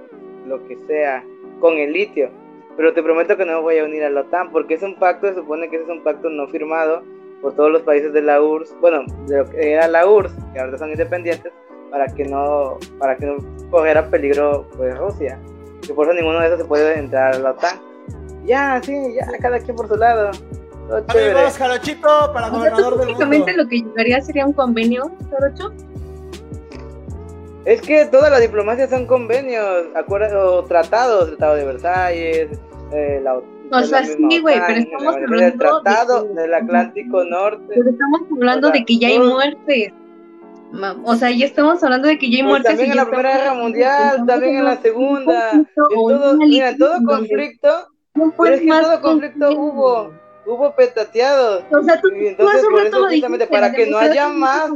C: lo que sea con el litio. Pero te prometo que no me voy a unir a la OTAN porque es un pacto, se supone que ese es un pacto no firmado por todos los países de la URSS, bueno, de lo que era la URSS, que ahora son independientes, para que no, para que no cogiera peligro pues Rusia. Que por eso ninguno de esos se puede entrar a la OTAN. Ya, sí, ya, cada quien por su lado.
A: Amigos, Jarochito, para gobernador del mundo.
B: lo que llegaría sería un convenio, Jarocho.
C: Es que toda la diplomacia son convenios, acuerdos, o tratados, tratado de Versalles, eh, la OTAN
B: o sea, sí, güey, pero estamos hablando
C: del tratado del Atlántico Norte.
B: Pero estamos hablando de que ya hay muertes. O sea, ya estamos hablando de que ya hay pues muertes.
C: También en la Primera Guerra Mundial, también en la Segunda. En todo, mira, todo conflicto. Pero es que todo conflicto hubo hubo petateados.
B: O sea, tú,
C: y entonces, por eso, justamente, para que no haya más,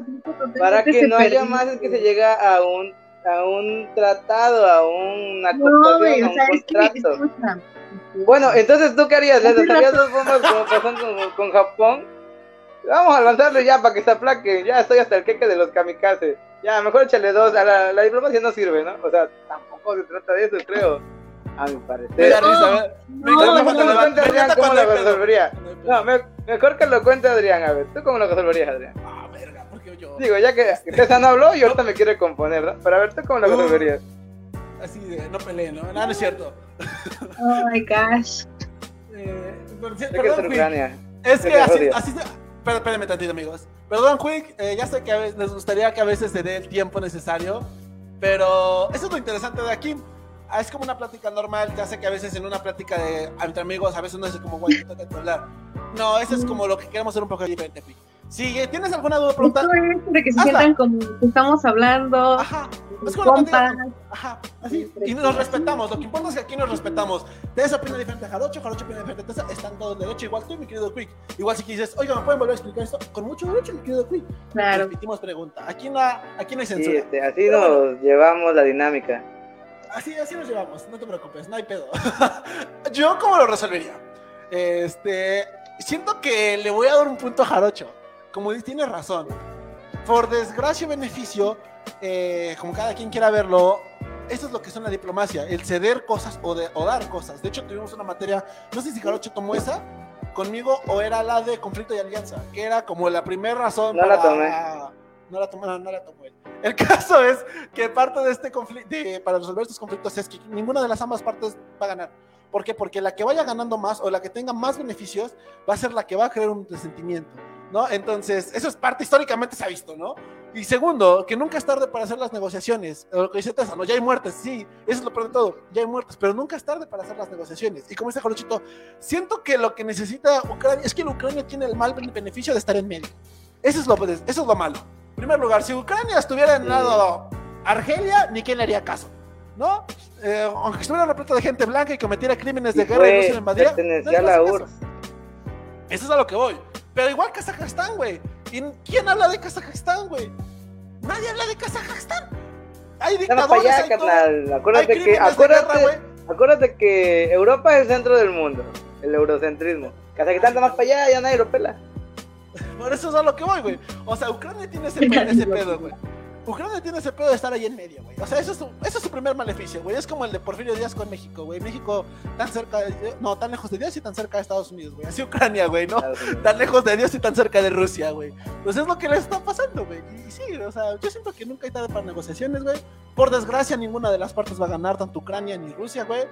C: para que no haya más, es que se llega a un, a un tratado, a una acotación, a un contrato. Bueno, entonces tú qué harías? ¿Le lanzarías dos bombas como pasando con, Japón? Vamos a lanzarle ya para que se aplaque. Ya estoy hasta el queque de los kamikazes. Ya, mejor échale dos. A la, la diplomacia no sirve, ¿no? O sea, tampoco se trata de eso, creo. A mi parecer. Me da risa, me cuenta Adrián cómo lo resolvería. No, mejor que lo cuente Adrián, a ver. ¿Tú cómo lo resolverías, Adrián?
A: Ah, verga, porque yo.
C: Digo, ya que Tessa no habló y ahorita me quiere componer, ¿no? Pero a ver, ¿tú cómo lo resolverías?
A: Así de, no peleen, ¿no? Nada, no es cierto.
B: Oh my gosh.
A: Eh, perdón, es que así, así se... espérame tantito, amigos. Perdón, Quick, eh, ya sé que a veces, les gustaría que a veces se dé el tiempo necesario, pero eso es lo interesante de aquí. Ah, es como una plática normal, ya sé que a veces en una plática de, entre amigos, a veces uno dice como, güey, toca hablar. No, eso es como lo que queremos hacer un poco diferente, Quick. Si tienes alguna duda, pregunta.
B: de que se sientan como que estamos hablando.
A: Ajá. Es como Ajá. Así. Y nos respetamos. Lo que importa es que aquí nos respetamos. Tessa opina diferente a Jarocho, Jarocho opina diferente a Tessa. Están todos de derecho. Igual tú, mi querido Quick. Igual si quieres, oiga, ¿me pueden volver a explicar esto? Con mucho derecho, mi querido Quick.
B: Claro.
A: Repetimos pregunta. Aquí no, aquí no hay censura.
C: Sí, este, así nos llevamos la dinámica.
A: así, así nos llevamos, no te preocupes, no hay pedo. Yo, ¿cómo lo resolvería? Este, siento que le voy a dar un punto a Jarocho. Como dice, tiene razón. Por desgracia o beneficio, eh, como cada quien quiera verlo, eso es lo que son la diplomacia, el ceder cosas o, de, o dar cosas. De hecho, tuvimos una materia, no sé si Jarocho tomó esa conmigo o era la de conflicto y alianza, que era como la primera razón
C: No
A: para...
C: la tomé.
A: No la tomé, no, no la tomó él. El caso es que parte de este conflicto, para resolver estos conflictos, es que ninguna de las ambas partes va a ganar. ¿Por qué? Porque la que vaya ganando más o la que tenga más beneficios va a ser la que va a crear un resentimiento, ¿no? Entonces, eso es parte, históricamente se ha visto, ¿no? Y segundo, que nunca es tarde para hacer las negociaciones. Lo que dice Tessa, ¿no? Ya hay muertes, sí, eso es lo peor de todo, ya hay muertes, pero nunca es tarde para hacer las negociaciones. Y como dice Jolochito, siento que lo que necesita Ucrania es que la Ucrania tiene el mal beneficio de estar en medio. Eso es lo, eso es lo malo. En primer lugar, si Ucrania estuviera en lado Argelia, ni quien le haría caso, ¿no? Eh, aunque estuviera repleto de gente blanca y cometiera crímenes de guerra y no se le invadiera,
C: pertenecía a la URSS.
A: Eso es a lo que voy. Pero igual Kazajstán, güey. ¿Y quién habla de Kazajstán, güey? Nadie habla de Kazajstán. Hay dictadores,
C: allá,
A: hay todo.
C: carnal.
A: Hay
C: Acuérdate que,
A: crímenes de
C: acuérdate,
A: guerra,
C: acuérdate que Europa es el centro del mundo, el eurocentrismo. Kazajistán está más para allá, ya nadie lo pela.
A: Por eso es a lo que voy, güey. O sea, Ucrania tiene ese pedo, güey. Ucrania tiene ese pedo de estar ahí en medio, güey. O sea, eso es, su, eso es su primer maleficio, güey. Es como el de Porfirio Díaz con México, güey. México tan cerca de... No, tan lejos de Dios y tan cerca de Estados Unidos, güey. Así Ucrania, güey, ¿no? Tan lejos de Dios y tan cerca de Rusia, güey. Pues es lo que les está pasando, güey. Y sí, o sea, yo siento que nunca hay tarde para negociaciones, güey. Por desgracia, ninguna de las partes va a ganar, tanto Ucrania ni Rusia, güey.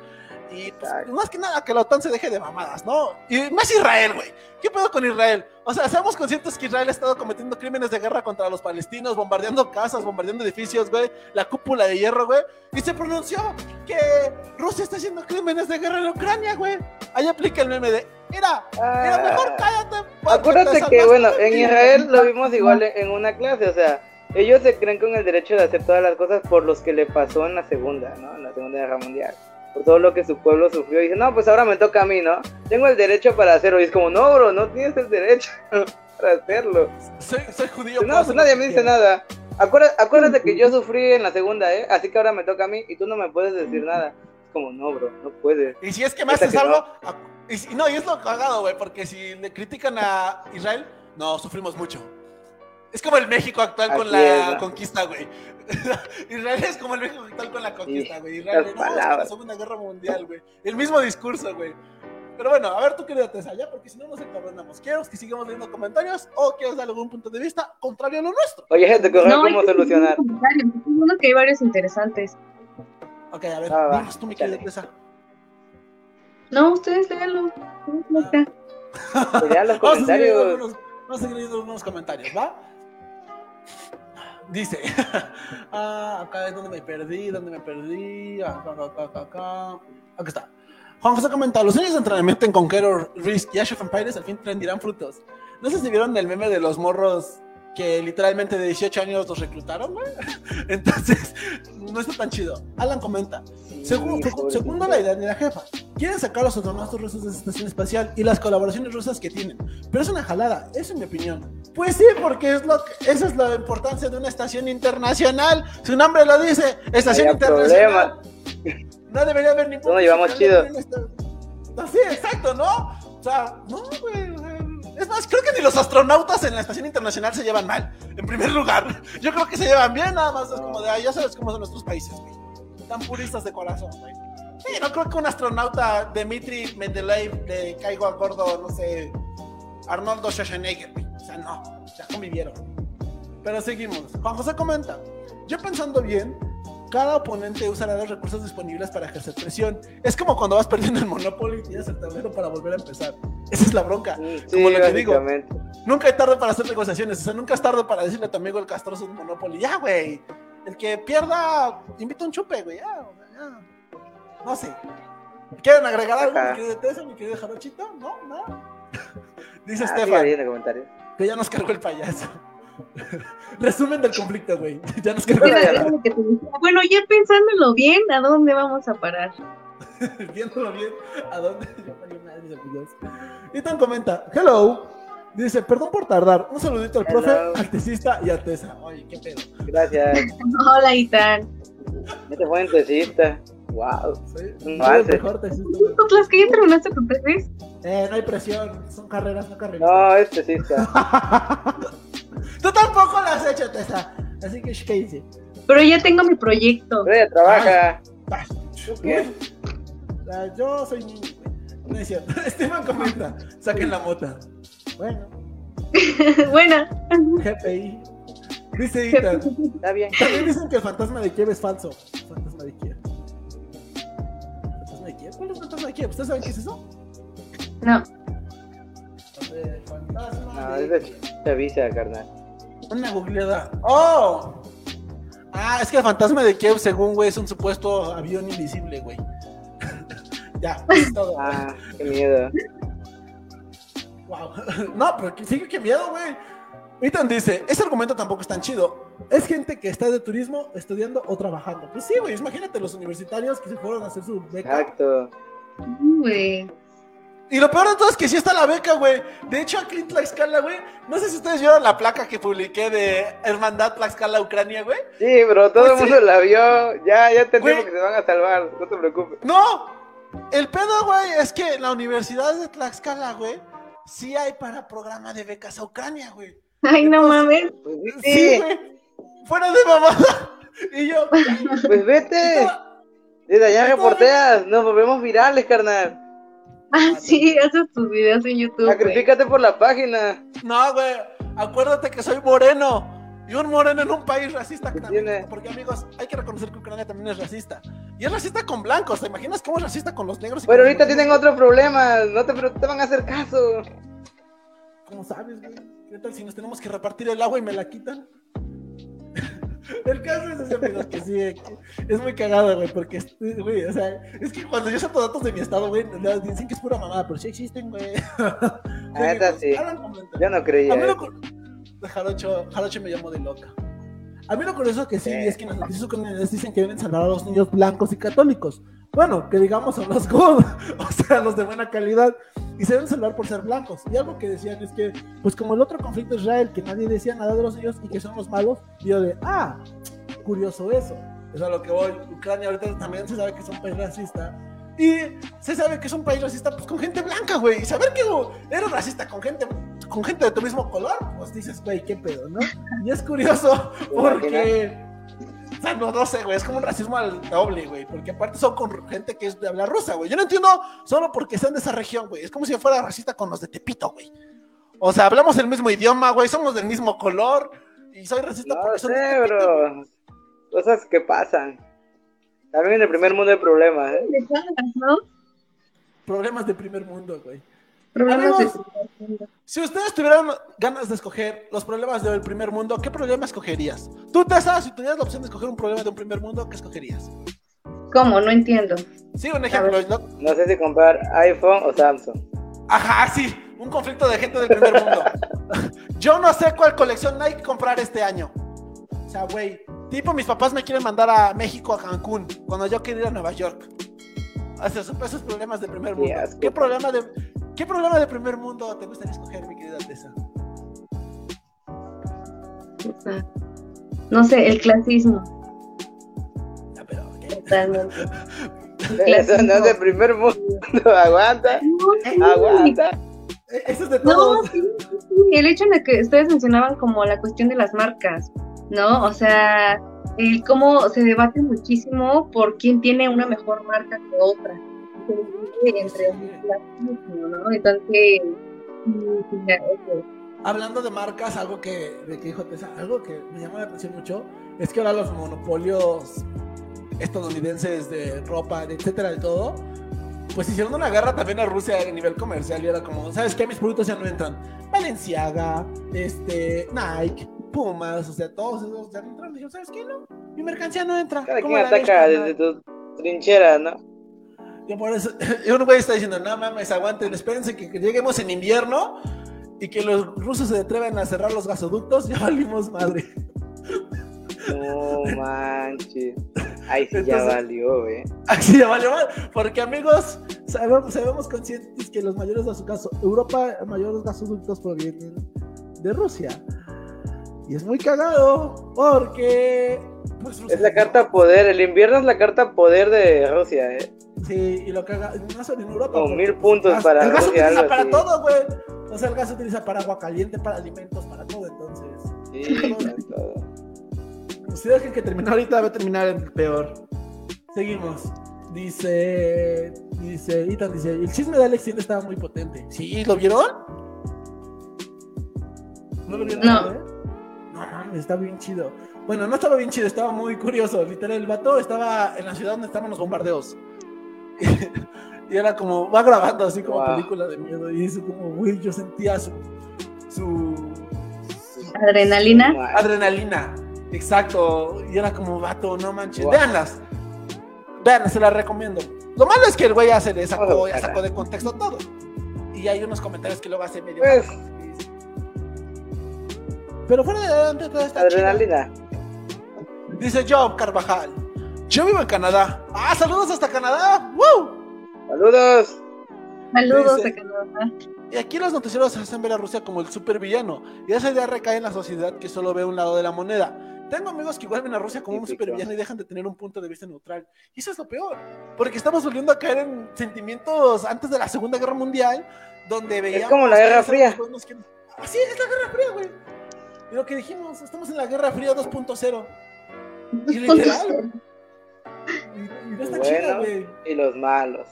A: Y pues, más que nada que la OTAN se deje de mamadas, ¿no? Y más Israel, güey. ¿Qué pedo con Israel? O sea, seamos conscientes que Israel ha estado cometiendo crímenes de guerra contra los palestinos, bombardeando casas, bombardeando edificios, güey, la cúpula de hierro, güey. Y se pronunció que Rusia está haciendo crímenes de guerra en Ucrania, güey. Ahí aplica el meme de, mira, mira, mejor cállate.
C: Acuérdate
A: te
C: que, bueno, en
A: ti".
C: Israel lo vimos igual en una clase, o sea, ellos se creen con el derecho de hacer todas las cosas por los que le pasó en la segunda, ¿no? En la segunda guerra mundial. Por todo lo que su pueblo sufrió. Y dice, no, pues ahora me toca a mí, ¿no? Tengo el derecho para hacerlo. Y es como, no, bro, no tienes el derecho para hacerlo.
A: Soy, soy judío.
C: No, pues
A: hacer
C: nadie me dice nada. Acuérdate, acuérdate que yo sufrí en la segunda, ¿eh? Así que ahora me toca a mí y tú no me puedes decir nada. Es como, no, bro, no puedes.
A: Y si es que me haces
C: que no.
A: algo. a- Y si- no, y es lo cagado, güey, porque si le critican a Israel, no, sufrimos mucho. Es como el México actual con la
C: es, ¿no?
A: conquista, güey. Israel es como el México actual con la conquista, güey. Israel, no, la. Segunda Guerra Mundial, güey. El mismo discurso, güey. Pero bueno, a ver, tú querida Tessa, ya, porque si no nos encabronamos. ¿Quieres que sigamos leyendo comentarios o quieres dar algún punto de vista contrario a lo nuestro?
C: Oye, gente, ¿cómo
B: No,
C: cómo solucionar?
B: viendo que hay varios interesantes.
A: Ok, a ver,
C: va,
A: dinos tú, mi querida. Tessa.
B: No, ustedes léanlo. No está.
C: Pues ya los comentarios.
A: vamos a seguir leyendo algunos comentarios, ¿va? Dice, ah, acá es donde me perdí, donde me perdí, acá, acá, acá, acá, acá está. Juan José comenta, los años de entrenamiento en Conqueror, Risk y Ash of Empires al fin rendirán frutos. No sé si vieron el meme de los morros que literalmente de 18 años los reclutaron, güey. Entonces, no está tan chido. Alan comenta, Según,
C: Sí,
A: segu- segundo la idea de la jefa, quieren sacar los astronautas rusos de esa estación espacial y las colaboraciones rusas que tienen. Pero es una jalada, esa es mi opinión. Pues sí, porque es lo que- esa es la importancia de una estación internacional. Su nombre lo dice, estación internacional. No debería haber ningún.
C: No nos llevamos chido.
A: No, sí, exacto, ¿no? O sea, no, güey. Es más, creo que ni los astronautas en la estación internacional se llevan mal. En primer lugar, yo creo que se llevan bien, nada más es como de, "Ay, ya sabes cómo son nuestros países, güey. Tan puristas de corazón, güey. Sí, no creo que un astronauta Dmitry Mendeleev le caiga a gordo, no sé, Arnoldo Schwarzenegger, güey. Sea, no, ya convivieron. Pero seguimos. Juan José comenta, yo pensando bien, cada oponente usará los recursos disponibles para ejercer presión. Es como cuando vas perdiendo el Monopoly y tienes el tablero para volver a empezar. Esa es la bronca.
C: Sí,
A: Como lo que digo. Nunca es tarde para hacer negociaciones. O sea, nunca es tarde para decirle a tu amigo el castroso de Monopoly, ya, güey. El que pierda, invita un chupe, güey. Ya, ya. No sé. ¿Quieren agregar algo,
C: Ajá.
A: mi querido Tessa, mi querido Jarochito? ¿No? ¿No? Dice
C: Ah,
A: Estefan
C: comentarios.
A: Que ya nos cargó el payaso. Resumen del conflicto, güey. Ya nos cargó el payaso.
B: Bueno, ya pensándolo bien, ¿a dónde vamos a parar?
A: Viéndolo bien, ¿a dónde? Amigos. Ethan comenta, hello. Dice, perdón por tardar. Un saludito al profe,
C: Hello.
A: al tesista y a Tessa. Oye, qué pedo.
C: Gracias.
B: Hola, Itán.
C: Este fue en tesista. Wow.
A: Soy, el mejor tesista.
B: Que ya terminaste tu tesis.
A: Eh, no hay presión, son carreras, no carreras.
C: No, es tesista.
A: Tú tampoco lo has hecho, Tessa. Así que, ¿qué hice?
B: Pero ya tengo mi proyecto.
C: Pero trabaja. ¿Tú qué?
A: Yo soy. No es cierto. Esteban comenta, saquen la mota. Bueno,
B: Buena.
A: GPI. Dice Ethan.
C: Está bien.
A: También dicen que el fantasma de Kiev es falso. Fantasma de Kiev. ¿Fantasma de Kiev? ¿Cuál es el fantasma de Kiev? ¿Ustedes saben qué es eso?
B: No.
A: Fantasma
C: No,
A: de
C: es de Chavisa, carnal.
A: Una googleada. ¡Oh! Ah, es que el fantasma de Kiev, según, güey, es un supuesto avión invisible, güey. ya, es todo.
C: Ah, qué miedo.
A: Wow. No, pero sigue que miedo, güey. Ethan dice, ese argumento tampoco es tan chido. Es gente que está de turismo, estudiando o trabajando. Pues sí, güey, imagínate los universitarios que se fueron a hacer su beca.
C: Exacto.
B: Güey.
A: Y lo peor de todo es que sí está la beca, güey. De hecho, aquí en Tlaxcala, güey, no sé si ustedes vieron la placa que publiqué de Hermandad Tlaxcala Ucrania, güey.
C: Sí, bro, todo
A: Pues
C: el mundo la vio. Ya, ya entendimos
A: Güey.
C: que se van a salvar. No te preocupes.
A: No, el pedo, güey, es que en la Universidad de Tlaxcala, güey, sí hay para programa de becas a Ucrania, güey.
B: Ay, no mames.
C: Pues
A: Sí, güey. Fuera de mamada. Y yo,
C: Pues vete. Desde allá reporteas. Nos volvemos virales, carnal.
B: Ah, sí, haces tus videos en YouTube.
C: Sacrifícate por la página.
A: no, güey, acuérdate que soy moreno. Y un moreno en un país racista
C: ¿Qué
A: también.
C: tiene?
A: Porque, amigos, hay que reconocer que Ucrania también es racista. Y es racista con blancos. ¿Te imaginas cómo es racista con los negros? y
C: Pero ahorita tienen otro problema. No te, te van a hacer caso.
A: ¿Cómo sabes, güey? ¿Qué tal si nos tenemos que repartir el agua y me la quitan? El caso es ese, amigos, que sí, eh, es muy cagado, güey, porque, güey, o sea, es que cuando yo saco datos de mi estado, güey, dicen que es pura mamada, pero sí existen, güey.
C: neta, sí. Yo no creía.
A: A mí lo Jarocho, Jarocho me llamó de loca. A mí lo curioso que
C: sí,
A: es que en las noticias ucranianas dicen que deben salvar a los niños blancos y católicos. Bueno, que digamos son los good, o sea, los de buena calidad, y se deben salvar por ser blancos. Y algo que decían es que, pues como el otro conflicto de Israel, que nadie decía nada de los niños y que son los malos, y yo de, ah, curioso eso. Es a lo que voy. Ucrania ahorita también se sabe que es un país racista. Y se sabe que es un país racista pues con gente blanca, güey. Y saber que oh, eres racista con gente, con gente de tu mismo color, pues dices, güey, qué pedo, ¿no? Y es curioso porque... O sea, no, no sé, güey, es como un racismo al doble, güey, porque aparte son con gente que es de habla rusa, güey. Yo no entiendo solo porque sean de esa región, güey. Es como si yo fuera racista con los de Tepito, güey. O sea, hablamos el mismo idioma, güey, somos del mismo color y soy racista
C: No
A: porque de
C: sé,
A: güey.
C: bro. Cosas que pasan. También en el primer mundo hay problemas, ¿eh?
B: ¿no?
A: Problemas de primer mundo, güey.
B: Problemas de...
A: Si ustedes tuvieran ganas de escoger los problemas del primer mundo, ¿qué problema escogerías? Tú, Tessa, si tuvieras la opción de escoger un problema de un primer mundo, ¿qué escogerías?
B: ¿Cómo? No entiendo.
A: Sí, un ejemplo. ¿no?
C: No sé si comprar iPhone o Samsung.
A: Ajá, sí, un conflicto de gente del primer mundo. Yo no sé cuál colección Nike comprar este año. O sea, güey, tipo mis papás me quieren mandar a México, a Cancún, cuando yo quiero ir a Nueva York. O sea, son esos problemas de primer mundo. ¿Qué problema de, ¿Qué problema de primer mundo te gustaría escoger, mi querida Tessa?
B: No sé, el clasismo.
A: Ya, pero, ¿qué?
B: Totalmente.
C: Eso no es de primer mundo. Aguanta,
B: No,
C: aguanta.
A: Eh, Eso es de
B: No, sí, sí. el hecho de que ustedes mencionaban como la cuestión de las marcas, ¿no? O sea, el cómo se debate muchísimo por quién tiene una mejor marca que otra. Se divide entre un clasismo, ¿no? Entonces, sí, ya, ok.
A: Hablando de marcas, algo que, de que dijo Tessa, algo que me llamó la atención mucho, es que ahora los monopolios estadounidenses de ropa, de etcétera, de todo, pues hicieron una guerra también a Rusia a nivel comercial y era como, ¿sabes qué? Mis productos ya no entran. Balenciaga, este, Nike, Pumas, o sea, todos esos ya no entran. Dijeron, ¿sabes qué? No, mi mercancía no entra.
C: Cada
A: ¿Cómo
C: quien ataca
A: carnal?"
C: desde tu trinchera, ¿no?
A: Yo por eso, y un güey está diciendo, no mames, aguanten, espérense que, que lleguemos en invierno y que los rusos se atrevan a cerrar los gasoductos, ya valimos madre.
C: No manches. Ahí sí ya valió, eh.
A: Así ya valió. Porque amigos, sabemos, sabemos conscientes que los mayores de su caso, Europa, mayores gasoductos provienen de Rusia. Y es muy cagado porque.
C: Pues, es la carta poder, el invierno es la carta poder de Rusia, ¿eh?
A: Sí, y lo caga, no solo en Europa.
C: Con mil puntos para
A: El gas se utiliza para
C: así.
A: todo, güey. O sea, el gas se utiliza para agua caliente, para alimentos, para todo, entonces.
C: Sí, para todo.
A: Si dejen que termine ahorita, va a terminar en el peor. Seguimos. Dice. Dice. Ethan dice. El chisme de Alex Tienda estaba muy potente. ¿Sí? ¿Lo vieron? ¿No lo vieron?
B: No.
A: eh? No mames, está bien chido. Bueno, no estaba bien chido, estaba muy curioso. Literal, el vato estaba en la ciudad donde estaban los bombardeos. y era como. Va grabando así como
C: Wow.
A: película de miedo. Y eso, como, güey, yo sentía su. Su.
B: Adrenalina.
A: Adrenalina. Exacto. Y era como, vato, no manches.
C: Wow.
A: Véanlas. Véanlas, se las recomiendo. Lo malo es que el güey ya se le sacó,
C: Oh,
A: ya sacó de contexto todo. Y hay unos comentarios que luego hace medio.
C: Pues.
A: Pero fuera de adelante todo está chido.
C: Adrenalina.
A: Dice Job Carvajal. Yo vivo en Canadá. Ah, saludos hasta Canadá. ¡Woo!
C: Saludos.
B: Saludos
A: Dice-
B: a Canadá.
A: Y aquí los noticieros hacen ver a Rusia como el supervillano. Y esa idea recae en la sociedad que solo ve un lado de la moneda. Tengo amigos que igual ven a Rusia como un
C: Típico.
A: supervillano y dejan de tener un punto de vista neutral. Y eso es lo peor. Porque estamos volviendo a caer en sentimientos antes de la Segunda Guerra Mundial, donde veíamos...
C: como la Guerra Fría.
A: que- Así es la Guerra Fría, güey. Y lo que dijimos, estamos en la Guerra Fría 2.0. Y literal. Y, y no está chida,
C: Bueno.
A: güey.
C: Y los malos.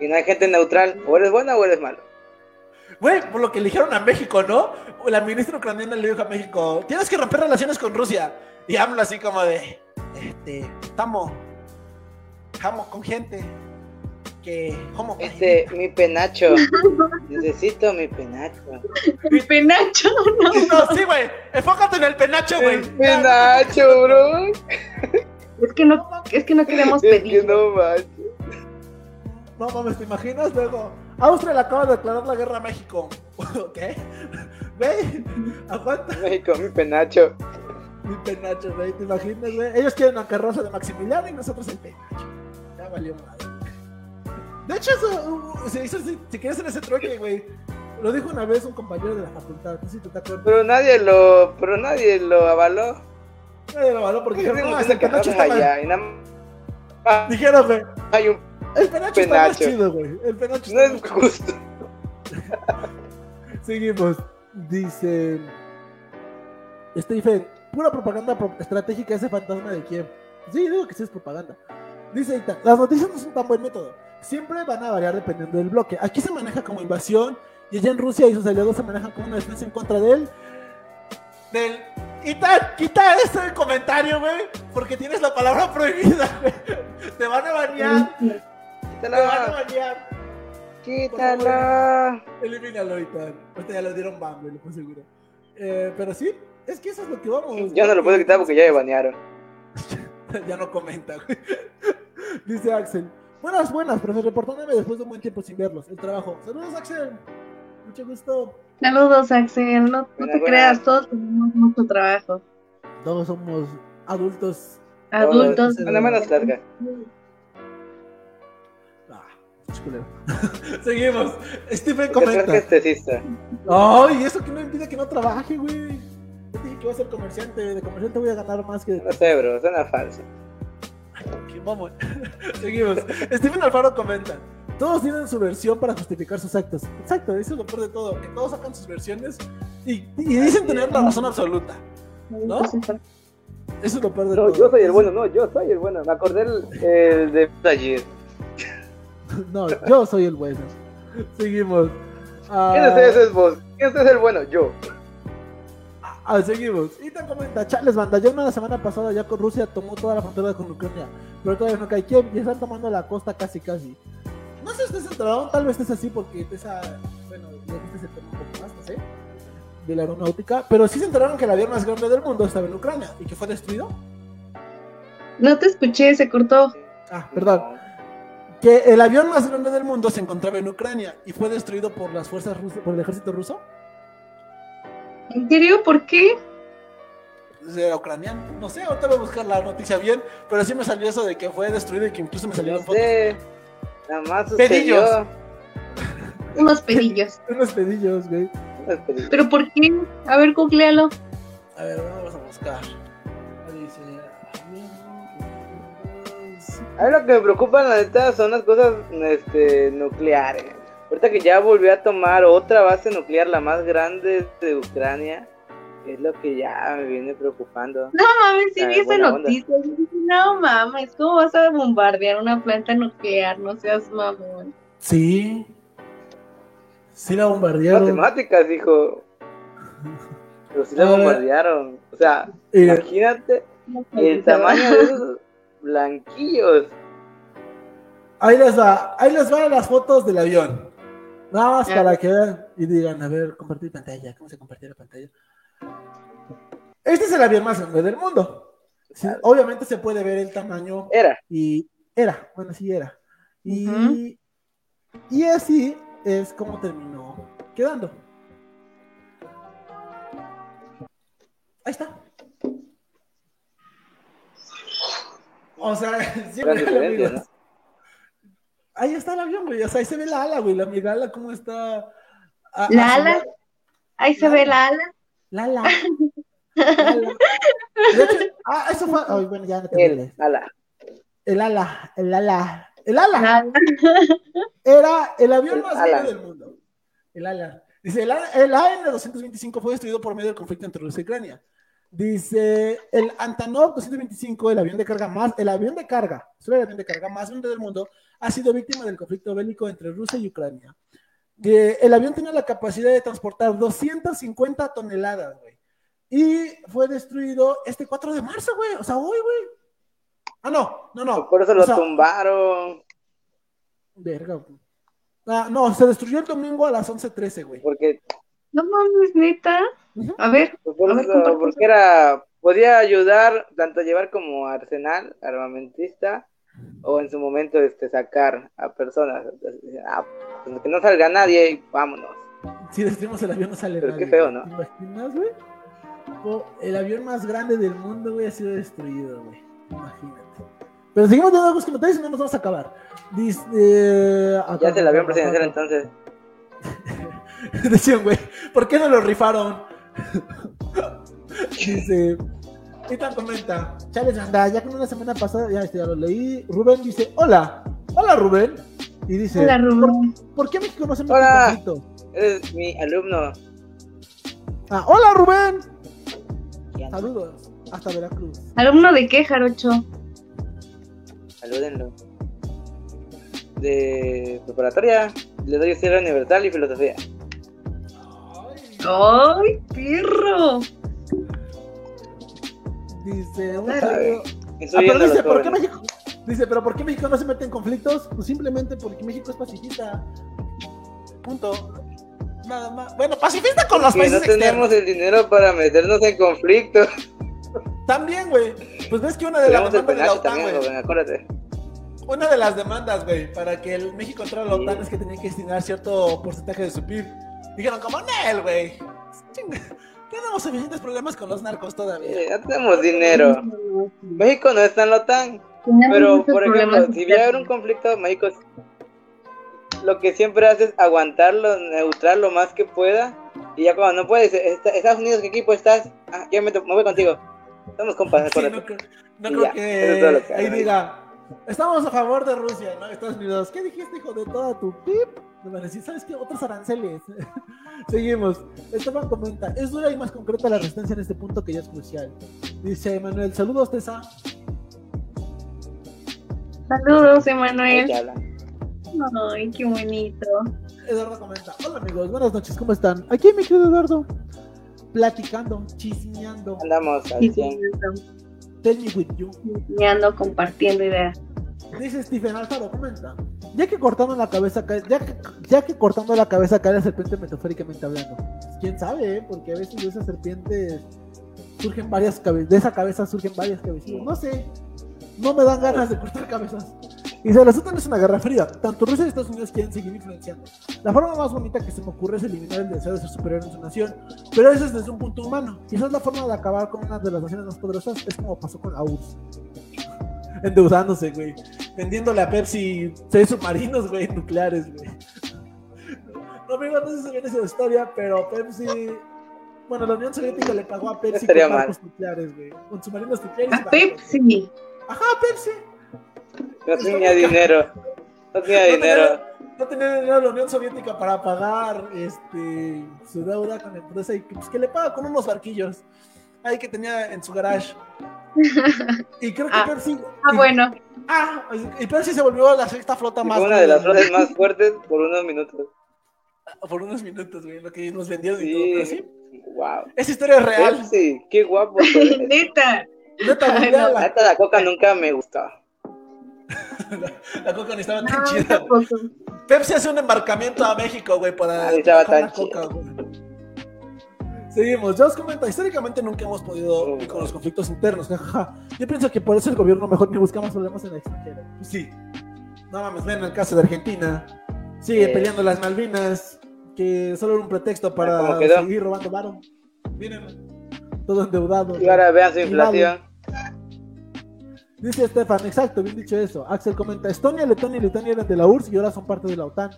C: Y no hay gente neutral. O eres bueno o eres malo.
A: Güey, por lo que eligieron a México, ¿no? La ministra ucraniana le dijo a México, tienes que romper relaciones con Rusia. Y habla así como de, este, estamos, estamos con gente que, ¿cómo?
C: Este, mi penacho. Necesito mi penacho.
B: Mi penacho, no.
A: No, sí, güey, enfócate en el penacho, güey.
C: Penacho, bro.
B: Es que no, es que no queremos
C: Es que
B: pedir.
C: no manches.
A: No mames, ¿te imaginas? Luego, Austria le acaba de declarar la guerra a México. ¿Qué? Güey, aguanta
C: México, mi penacho.
A: mi penacho, güey, ¿te imaginas, güey? Ellos quieren la carroza de Maximiliano y nosotros el penacho. Ya valió madre. De hecho, eso, uh, se hizo, si, si quieres en ese troque, güey. Lo dijo una vez un compañero de la facultad, no sé si te acuerdas.
C: Pero nadie lo, pero nadie lo avaló.
A: Nadie lo avaló porque
C: Porque
A: dijeron, no, el penacho está
C: allá más
A: Dijeron, güey,
C: hay un
A: el penacho, está más chido, güey. El penacho
C: no
A: está
C: es
A: más chido.
C: justo.
A: Seguimos. Dice Stephen, pura propaganda pro- estratégica ese fantasma de Kiev. Sí, digo que sí es propaganda. Dice Ita, las noticias no son tan buen método. Siempre van a variar dependiendo del bloque. Aquí se maneja como invasión y allá en Rusia y sus aliados se manejan como una defensa en contra de él. Del... Ita, quita ese comentario, güey, porque tienes la palabra prohibida, güey. Te van a banear, te van a banear.
C: quítala.
A: Elimínalo, Itan. Ahorita ya le dieron ban, güey, lo puedo seguro. Eh, pero sí, es que eso es lo que vamos.
C: Yo no lo puedo quitar porque ya me banearon.
A: ya no comenta, güey. Dice Axel. Buenas, buenas, profe, reportándome después de un buen tiempo sin verlos. El trabajo. Saludos, Axel. Mucho gusto.
B: Saludos, Axel. No, no te creas, todos tenemos mucho trabajo.
A: Todos somos adultos.
B: Adultos.
C: Bueno, menos larga.
A: Ah, chulero. Seguimos. Stephen comenta. Ay, eso que no impide que no trabaje, güey. Yo dije que iba a ser comerciante. De comerciante voy a ganar más que de
C: No sé, bro, suena falso.
A: Qué mamón. Seguimos. Steven Alfaro comenta. Todos tienen su versión para justificar sus actos. Exacto, eso es lo peor de todo. Que todos sacan sus versiones y, y dicen tener la razón absoluta. ¿No? Eso es lo peor de
C: No,
A: todo.
C: yo soy el bueno, no, yo soy el bueno. Me acordé el, el de ayer.
A: No, yo soy el bueno. Seguimos. Ah,
C: ¿Quién es ese es vos? ¿Quién es el bueno? Yo.
A: ah, seguimos. Y te comenta, Chales banda, ya una la semana pasada ya con Rusia tomó toda la frontera con Ucrania, pero todavía no cae Kiev y están tomando la costa casi casi. No sé si estés enterado, tal vez estés así porque esa, bueno, ya viste ese tema un poco más, no sé, de la aeronáutica, pero sí se enteraron que el avión más grande del mundo estaba en Ucrania y que fue destruido.
B: No te escuché, se cortó.
A: Ah, perdón. Que el avión más grande del mundo se encontraba en Ucrania y fue destruido por las fuerzas rusas, por el ejército ruso.
B: ¿En serio? ¿Por qué?
A: Era ucraniano. No sé, ahorita voy a buscar la noticia bien, pero sí me salió eso de que fue destruido y que incluso me
C: No
A: salieron fotos.
C: sé. Nada más
A: Pedillos.
C: sucedió.
B: Unos pedillos.
A: Unos pedillos, güey.
C: Unos pedillos.
B: ¿Pero por qué? A ver, googlealo.
A: A ver, vamos a buscar. Dice.
C: A mí lo que me preocupa, la neta, son las cosas este, nucleares. Ahorita que ya volvió a tomar otra base nuclear, la más grande de Ucrania, es lo que ya me viene preocupando.
B: No mames, sí
C: Ah,
B: vi esa noticia. No mames, ¿cómo vas a bombardear una planta nuclear? No seas mamón.
A: Sí. Sí la bombardearon.
C: Matemáticas, dijo. Pero sí la bombardearon. O sea,
A: Eh,
C: imagínate el tamaño de esos blanquillos.
A: ahí les va. Ahí les van las fotos del avión. Nada más
B: Ah.
A: para que vean y digan, a ver, compartir pantalla. ¿Cómo se comparte la pantalla? Este es el avión más grande del mundo. Sí, obviamente se puede ver el tamaño
C: Era.
A: y era, bueno, sí era. Y, y así es como terminó quedando. Ahí está. O sea, siempre amigos. Ahí está el avión, güey. O sea, ahí se ve la ala, güey. La migala, cómo está. a-
B: ¿La
A: a-
B: ala? Ahí se ve la ala.
A: La ala. La ala. De hecho, ah, eso fue. Bueno, ya no te
C: El, ala.
A: El ala, el ala. El ala.
B: La ala.
A: Era el avión
C: El
A: más grande del mundo. El ala. Dice, el, el AN-225 fue destruido por medio del conflicto entre Rusia y Ucrania. Dice, el Antonov 225, el avión de carga más, el avión de carga, el avión de carga más grande del mundo, ha sido víctima del conflicto bélico entre Rusia y Ucrania. Que el avión tenía la capacidad de transportar 250 toneladas, güey. Y fue destruido este 4 de marzo, güey. O sea, hoy, güey. Ah, no, no, no.
C: Por eso
A: O
C: lo
A: sea,
C: tumbaron.
A: Verga, güey. Ah, no, se destruyó el domingo a las 11:13, güey.
C: Porque,
B: No mames, neta. A ver,
C: por
B: A ver,
C: eso, porque era. Podía ayudar tanto a llevar como arsenal, armamentista, o en su momento este sacar a personas. Entonces, ah, pues que no salga nadie y vámonos.
A: Si destruimos el avión no sale
C: Pero
A: nadie,
C: qué feo. ¿no?
A: ¿Te imaginas, güey? El avión más grande del mundo, güey, ha sido destruido, güey. Imagínate. Pero seguimos dando algunos comentarios y no nos vamos a acabar. Dice... eh,
C: Ya es el avión presidencial entonces.
A: Decían, güey, ¿por qué no lo rifaron? dice... Ethan comenta, Chávez anda, ya que una semana pasada, ya, este, ya lo leí. Rubén dice, hola, hola Rubén. Y dice,
B: hola Rubén.
A: ¿por, por qué México no se mete
C: Hola. Eres mi alumno.
A: Ah, hola Rubén. Saludos, hasta Veracruz.
B: ¿Alumno de qué, Jarocho?
C: Salúdenlo. De preparatoria, le doy historia universal y filosofía.
B: ¡Ay, perro!
A: Dice, un saludo. Ah, pero dice, ¿por qué. México? Dice, pero ¿por qué México no se mete en conflictos? Pues simplemente porque México es pacifista. Punto. Nada más. Bueno, pacifista con los países
C: no tenemos
A: externos.
C: el dinero para meternos en conflicto.
A: También, güey. Pues ves que una de las demandas de la OTAN, güey.
C: acuérdate.
A: Una de las demandas, güey, para que el México entrara a la
C: Sí.
A: OTAN es que tenía que destinar cierto porcentaje de su PIB. Dijeron, como Nel, güey. Tenemos suficientes problemas con los narcos todavía.
C: Eh, Ya tenemos dinero. México no está en la OTAN.
B: Tenemos
C: Pero,
B: muchos
C: por ejemplo,
B: problemas
C: si hubiera un conflicto, México lo que siempre hace es aguantarlo, neutral lo más que pueda. Y ya cuando no puedes, "Está- Estados Unidos, ¿qué equipo estás? Ah, yo me, me voy contigo. Estamos compas,
A: Sí, no creo, no creo
C: ya, eso es
A: que
C: que
A: ahí diga, estamos a favor de Rusia, ¿no? Estados Unidos. ¿Qué dijiste, hijo de toda tu pip? Me decir, ¿sabes qué? Otros aranceles. Seguimos. Esteban comenta, es dura y más concreta la resistencia en este punto que ya es crucial. Dice Manuel, saludos, Tessa.
B: Saludos, Emanuel. Ay, qué bonito.
A: Eduardo comenta, hola amigos, buenas noches, ¿cómo están? Aquí mi querido Eduardo, platicando, chismeando,
C: Andamos al
B: Y
C: 100.
A: tell me with you.
B: ando compartiendo ideas.
A: Dice Stephen Alfaro, comenta. Ya que cortando la cabeza cae, ya que, ya que cortando la cabeza cae la serpiente metafóricamente hablando. Quién sabe, ¿eh? porque a veces de esas serpientes surgen varias cabezas, de esa cabeza surgen varias cabecillas. No sé, no me dan ganas de cortar cabezas. Y se resulta no es una guerra fría. Tanto Rusia y Estados Unidos quieren seguir influenciando. La forma más bonita que se me ocurre es eliminar el deseo de ser superior en su nación, pero eso es desde un punto humano. Y esa es la forma de acabar con una de las naciones más poderosas. Es como pasó con la URSS. Endeudándose, güey. Vendiéndole a Pepsi seis submarinos, güey, nucleares, güey. No, amigo, no sé si viene esa historia, pero Pepsi Bueno, la Unión Soviética le pagó a Pepsi
C: estaría
A: con nucleares, güey. Con submarinos nucleares.
B: A. Pepsi.
A: Ajá, Pepsi.
C: No tenía dinero. No tenía
A: No
C: dinero.
A: No tenía dinero la Unión Soviética para pagar este, su deuda con la empresa y que, pues, que le paga con unos barquillos ahí que tenía en su garage. Y creo que
B: Ah.
A: Pepsi.
B: Ah,
A: y-
B: bueno.
A: Ah, y Pepsi se volvió la sexta flota
C: Y
A: más.
C: una de las frases más fuertes por unos minutos.
A: Por unos minutos, güey, lo que nos vendieron y
C: Sí.
A: todo. Pero sí,
C: Wow.
A: esa historia es real.
C: Pepsi, qué guapo.
B: Neta.
A: Neta,
B: Ay.
C: La neta, la coca nunca me gustó.
A: La coca ni estaba tan
B: No,
A: chida. Pepsi hace un embarcamiento a México, güey, para
C: Ah, ni estaba tan
A: la coca, güey. Seguimos, ya os comento, históricamente nunca hemos podido
C: Oh,
A: con los conflictos internos, jajaja. Yo pienso que por eso el gobierno mejor ni busca más problemas en el extranjero. Pues sí. No mames, ven el caso de Argentina. Sigue
C: Eh.
A: peleando las Malvinas, que solo era un pretexto para
C: ¿Cómo quedó?
A: seguir robando varo. Miren, todo endeudado.
C: Y ahora vean su inflación.
A: Dice Estefan, exacto, bien dicho eso. Axel comenta, Estonia, Letonia y Lituania eran de la URSS y ahora son parte de la OTAN.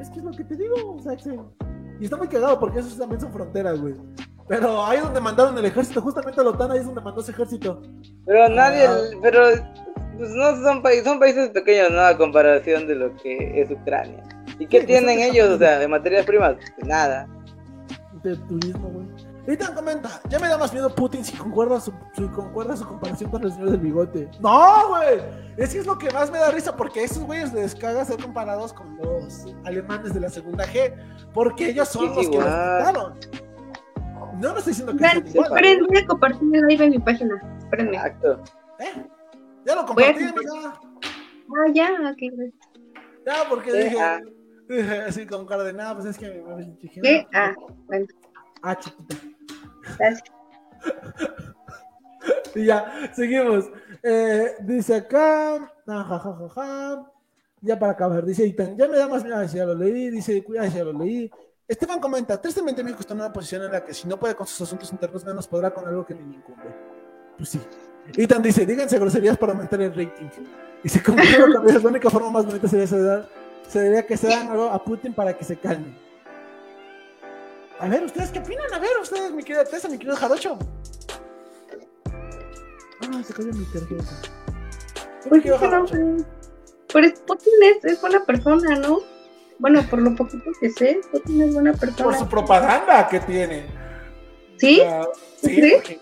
A: Es que es lo que te digo, Axel. Y está muy cagado porque esos también son fronteras, güey. Pero ahí donde mandaron el ejército, justamente a la OTAN, ahí es donde mandó ese ejército.
C: Pero nadie,
A: Ah.
C: pero pues no son países, son países pequeños, ¿no? A comparación de lo que es Ucrania. ¿Y qué
A: Sí,
C: tienen ellos, o sea, de materias primas? Pues nada.
A: De turismo, güey. Ethan comenta, ya me da más miedo Putin si concuerda su, si concuerda su comparación con el señor del bigote. No, güey. Es que es lo que más me da risa porque esos güeyes les caga ser comparados con los alemanes de la segunda G. Porque ellos son los que los quitaron. No me estoy diciendo que sean igual.
B: esperen, voy a compartir live en mi página. Espérenme. Ah,
C: Exacto.
A: ¿Eh? Ya lo compartí, amiga.
B: ya, ok.
A: Ya, porque
C: Sí,
A: dije,
C: ah.
A: dije así con cara de nada, pues es que me,
B: ¿Qué? Ah, bueno,
A: ah, chiquita.
B: Gracias.
A: Y ya, seguimos. Eh, dice acá, ya para acabar, dice Ethan, ya me da más miedo, ya lo leí, dice, cuidado, ya lo leí. Esteban comenta, tristemente México está en una posición en la que si no puede con sus asuntos internos, menos podrá con algo que ni le incumbe. Pues sí. Ethan dice, díganse groserías para aumentar el rating. Y se concluye que la única forma más bonita sería ceder, sería que se dan algo a Putin para que se calme. A ver, ¿ustedes qué opinan? A ver, ustedes, mi querida Tessa, mi querido Jarocho. Ah, se cayó mi tarjeta.
B: Pues
A: quedo
B: es que no,
A: Jarocho.
B: Pero Putin es, es buena persona, ¿no? Bueno, por lo poquito que sé, Putin es buena
A: Por
B: persona.
A: su propaganda que tiene.
B: ¿Sí?
A: Ah, sí, porque-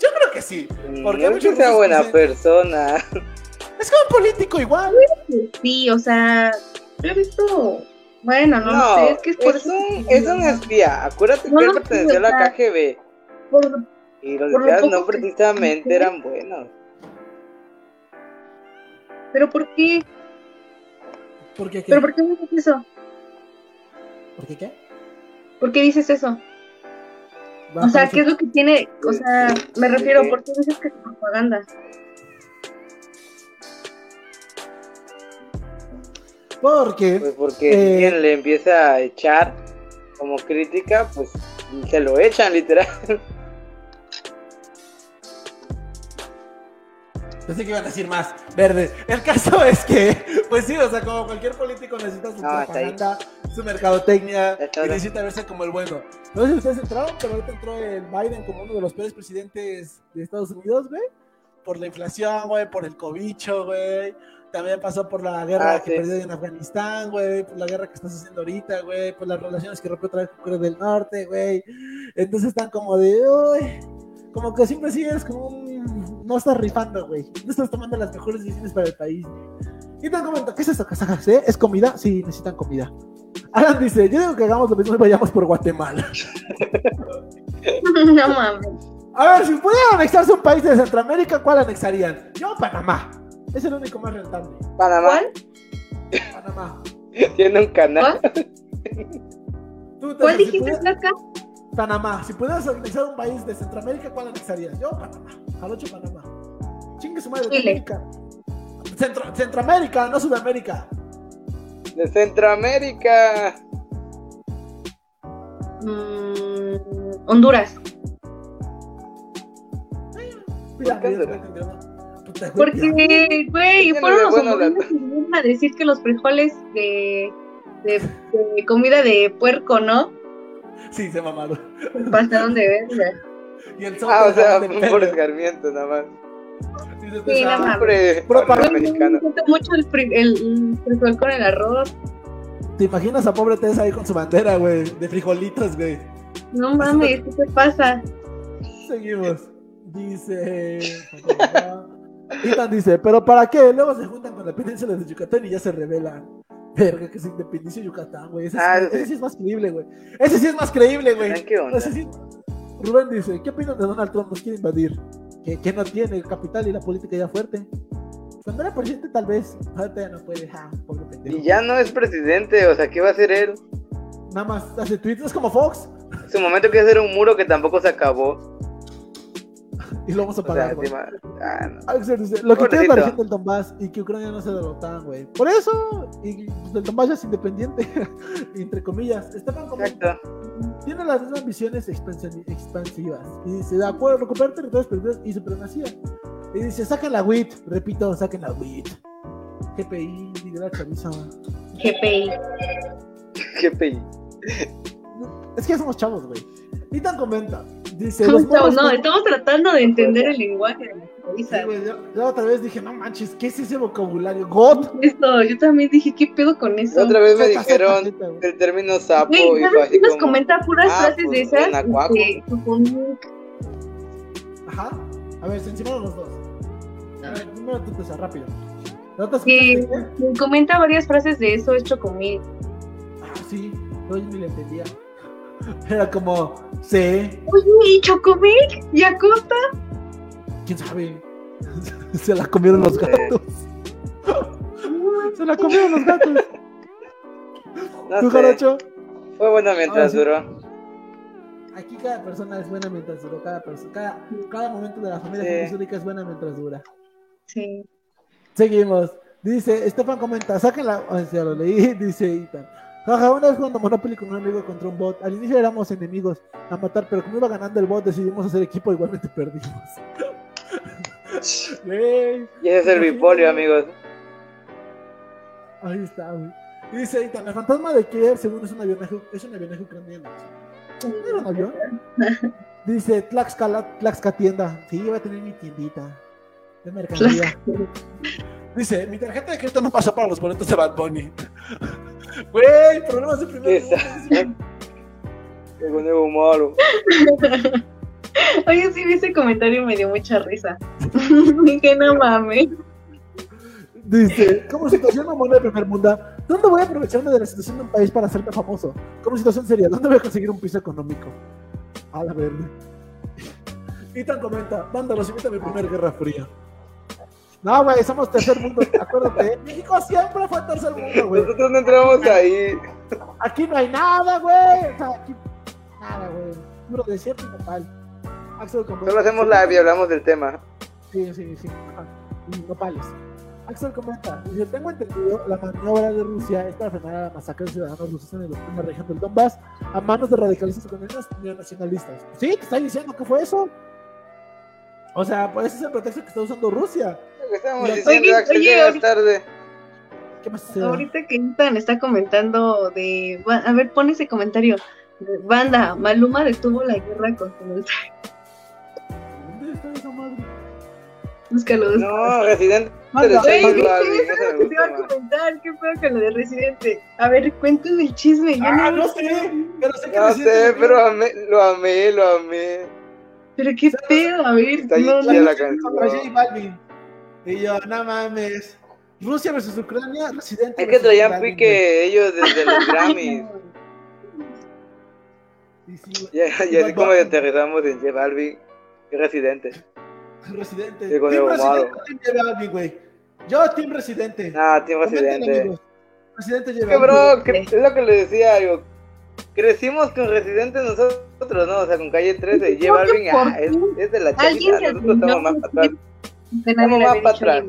A: Yo creo que sí. Porque
C: no es que sea buena
A: dicen-
C: persona.
A: Es como un político igual.
B: Sí, o sea, yo he visto. Bueno, no,
C: No,
B: sé, es que es por
C: es
B: eso
C: un,
B: que-
C: es un espía. Acuérdate
B: No,
C: que él
B: no,
C: perteneció a la KGB.
B: por-
C: Y los
B: por lo
C: espías no precisamente
B: que-
C: eran buenos.
B: ¿Pero por qué?
A: ¿Por qué qué?
B: ¿Pero por qué dices eso?
A: ¿Por qué qué?
B: ¿Por qué dices eso? O sea. ¿qué es lo que tiene? O sea, me refiero. ¿por qué dices que es propaganda?
A: Porque
C: Pues porque
A: Eh.
C: quien le empieza a echar como crítica, pues se lo echan literal.
A: Pensé que iban a decir más. Verde. El caso es que, pues sí, o sea, como cualquier político necesita su
C: No,
A: propaganda, su mercadotecnia, y necesita verse como el bueno. No sé si ustedes entraron, pero ahorita entró el Biden como uno de los peores presidentes de Estados Unidos, güey. Por la inflación, güey, por el cobicho, güey. También pasó por la guerra
C: Ah,
A: que
C: sí.
A: perdió en Afganistán, güey. Por la guerra que estás haciendo ahorita, güey. Por las relaciones que rompió otra vez con Corea del Norte, güey. Entonces están como de, uy, como que siempre sigues como un... No estás rifando, güey. No estás tomando las mejores decisiones para el país, güey. Y te comento, ¿qué es esto, casajas? eh? ¿Es comida? Sí, necesitan comida. Alan dice, yo digo que hagamos lo mismo y vayamos por Guatemala.
B: no mames.
A: A ver, si pudieran anexarse un país de Centroamérica, ¿cuál anexarían? Yo, Panamá. Es el único más rentable.
C: Panamá
B: ¿Cuál?
A: Panamá.
C: tiene un canal.
B: ¿Cuál?
A: Tú, Tessa,
B: ¿Cuál
A: si
B: dijiste,
A: pudieras-
B: Blanca?
A: Panamá. Si pudieras anexar un país de Centroamérica, ¿cuál anexarías? Yo, Panamá. Jalocho, Panamá. Chingue su madre.
B: Chile.
A: Centro- Centroamérica, no Sudamérica.
C: De Centroamérica.
B: Mm, Honduras.
A: Mira,
C: qué
A: mira,
B: Porque, güey, fueron los vinieron a decir que los frijoles de, de, de comida de puerco, ¿no?
A: Sí, se mamaron.
B: Pasaron de verga.
A: Y el
C: Ah, o sea, por escarmiento nada más.
B: Sí,
A: "Ah,
B: no mames.
C: Siempre
A: Pero
C: habla
A: para-
B: Me gusta mucho el, fri- el, el frijol con el arroz.
A: ¿Te imaginas a pobre Tessa ahí con su bandera, güey? De frijolitos, güey.
B: No mames, ¿qué te pasa?
A: Seguimos. Dice. Ethan dice, ¿pero para qué? Luego se juntan con la península de Yucatán y ya se revelan. Verga, que es independencia de Yucatán, güey. Ese, sí-
C: Ah,
A: ese
C: sí.
A: es más creíble, güey. Ese sí es más creíble, güey. Sí- Rubén dice, ¿qué opinan de Donald Trump? Nos quiere invadir. Que, que no tiene capital y la política ya fuerte. Cuando era presidente, tal vez. Ahorita ya no puede. Ja, pobre pendejo.
C: Y ya no es presidente, o sea, ¿qué va a hacer él?
A: Nada más hace tweets. Es como Fox.
C: En su momento quiere hacer un muro que tampoco se acabó.
A: Y lo vamos a
C: O sea,
A: pagar, güey.
C: encima. Ah, no.
A: Dice, lo que es la región del Donbass y que Ucrania no se de la OTAN, güey. Por eso, y pues, el Donbass ya es independiente, entre comillas. Estefan como tiene las mismas visiones expansi- expansivas. Y dice, de acuerdo, recuperar territorios perdidos y supremacía. Y dice, saquen la WIT, repito, saquen la WIT. GPI, Liderar Chaviza.
B: GPI.
C: Pe...
A: Es que ya somos chavos, güey. Y tan comenta. Dice,
B: No, estamos tratando de entender el lenguaje de la
A: Sí, güey, yo, yo otra vez dije, no manches, ¿qué es ese vocabulario? God.
B: Esto, yo también dije, ¿qué pedo con eso?
C: Otra vez me dijeron el término sapo
B: Güey,
C: y
B: ¿sabes quién nos
C: como.
B: comenta puras
C: ah,
B: frases
C: pues,
B: de esas? Chocomilk.
A: Ajá. A ver, se encima los dos. A ver, primero tú, Tessa, rápido. ¿La otra
B: que comenta varias frases de eso, es Chocomilk.
A: Ah, sí, no, yo ni le entendía. Era como, sí,
B: Oye, ¿y Chocomilk? ¿Y Acosta?
A: quién sabe. Se la comieron los gatos. Se la comieron los gatos.
C: No
A: ¿Tú, Jarocho?
C: Fue bueno mientras
A: Ah, sí.
C: duró.
A: Aquí cada persona es buena mientras dura. Cada, cada, cada momento de la familia
C: Sí.
A: Es buena mientras dura.
B: Sí.
A: Seguimos. Dice, Estefan comenta, sáquenla. Ya lo leí, dice Ethan. Jaja, una vez jugando Monopoly con un amigo contra un bot. Al inicio éramos enemigos a matar, pero como iba ganando el bot, decidimos hacer equipo, igualmente perdimos.
C: Y ese es el bipolio, amigos.
A: ahí está, güey. Dice Ethan, el fantasma de Kiev, según es un avionaje, es un avionaje ucraniano. ¿No era un avión? Dice Tlaxcala, Tlaxca tienda. Sí, iba a tener mi tiendita de mercancía. Dice, mi tarjeta de crédito no pasó para los boletos de Bad Bunny. Güey, problemas de
C: ¿Qué
A: primer mundo.
C: Qué nuevo malo.
B: Oye, sí vi ese comentario y me dio mucha risa. Dije, no mames.
A: Dice, como situación mamona de primer mundo, ¿dónde voy a aprovecharme de la situación de un país para hacerme famoso? Como situación seria, ¿dónde voy a conseguir un piso económico? A la verde. Ethan comenta, banda, los invita a mi primer guerra fría. No, güey, somos tercer mundo, acuérdate. ¿eh? México siempre fue tercer mundo, güey.
C: Nosotros no entramos ahí.
A: Aquí no hay nada, güey. O sea, aquí nada, güey. Puro desierto y nopal. Axel comenta.
C: Solo hacemos live y hablamos del tema.
A: Sí, sí, sí. Ajá. Y nopales. Axel comenta, dice, tengo entendido, la maniobra de Rusia es para frenar a la masacre de ciudadanos rusos en, el- en la región del Donbass a manos de radicalistas ucranianos neonacionalistas. Sí, te estoy diciendo que fue eso. O sea, pues ese es el pretexto que está usando Rusia.
C: Lo que estábamos
A: Oye,
C: diciendo, Axel,
B: oye,
C: llegas
B: ahorita-
C: tarde.
A: ¿Qué se
B: Ahorita que Ethan está comentando de. A ver, pon ese comentario. Banda, Maluma detuvo la guerra con su
A: ¿Dónde está esa madre?
B: Búscalo.
C: No, Residente.
A: Manda,
B: es
C: me
B: lo que te iba a comentar. ¿Qué pedo con lo de Residente? A ver, cuéntame el chisme. Yo
A: Ah,
B: no,
A: no sé, pero sé que
C: No sé, pero amé, lo amé, lo amé.
B: Pero qué pedo, a ver.
C: Está
B: no,
C: chida la
A: Contra J
C: canción.
A: Balvin. Y yo, no mames. Rusia versus Ucrania, Residente.
C: Es que traían pique ellos desde los Grammys.
A: Y sí,
C: Ya, ya así como aterrizamos en J Balvin y Residente.
A: Residente.
C: Sí, con
A: Team Residente, J Balvin, güey. Yo, Team Residente.
C: Ah, Team
A: Comenten,
C: Residente.
A: amigos. Residente J
C: Que bro, que- es lo que le decía, algo. Crecimos con Residente nosotros, ¿no? O sea, con Calle 13 y J. Balvin
B: ¿Por
C: ah, es, es de la chavita, nosotros estamos más atrás.
B: Que nadie había
C: para atrás.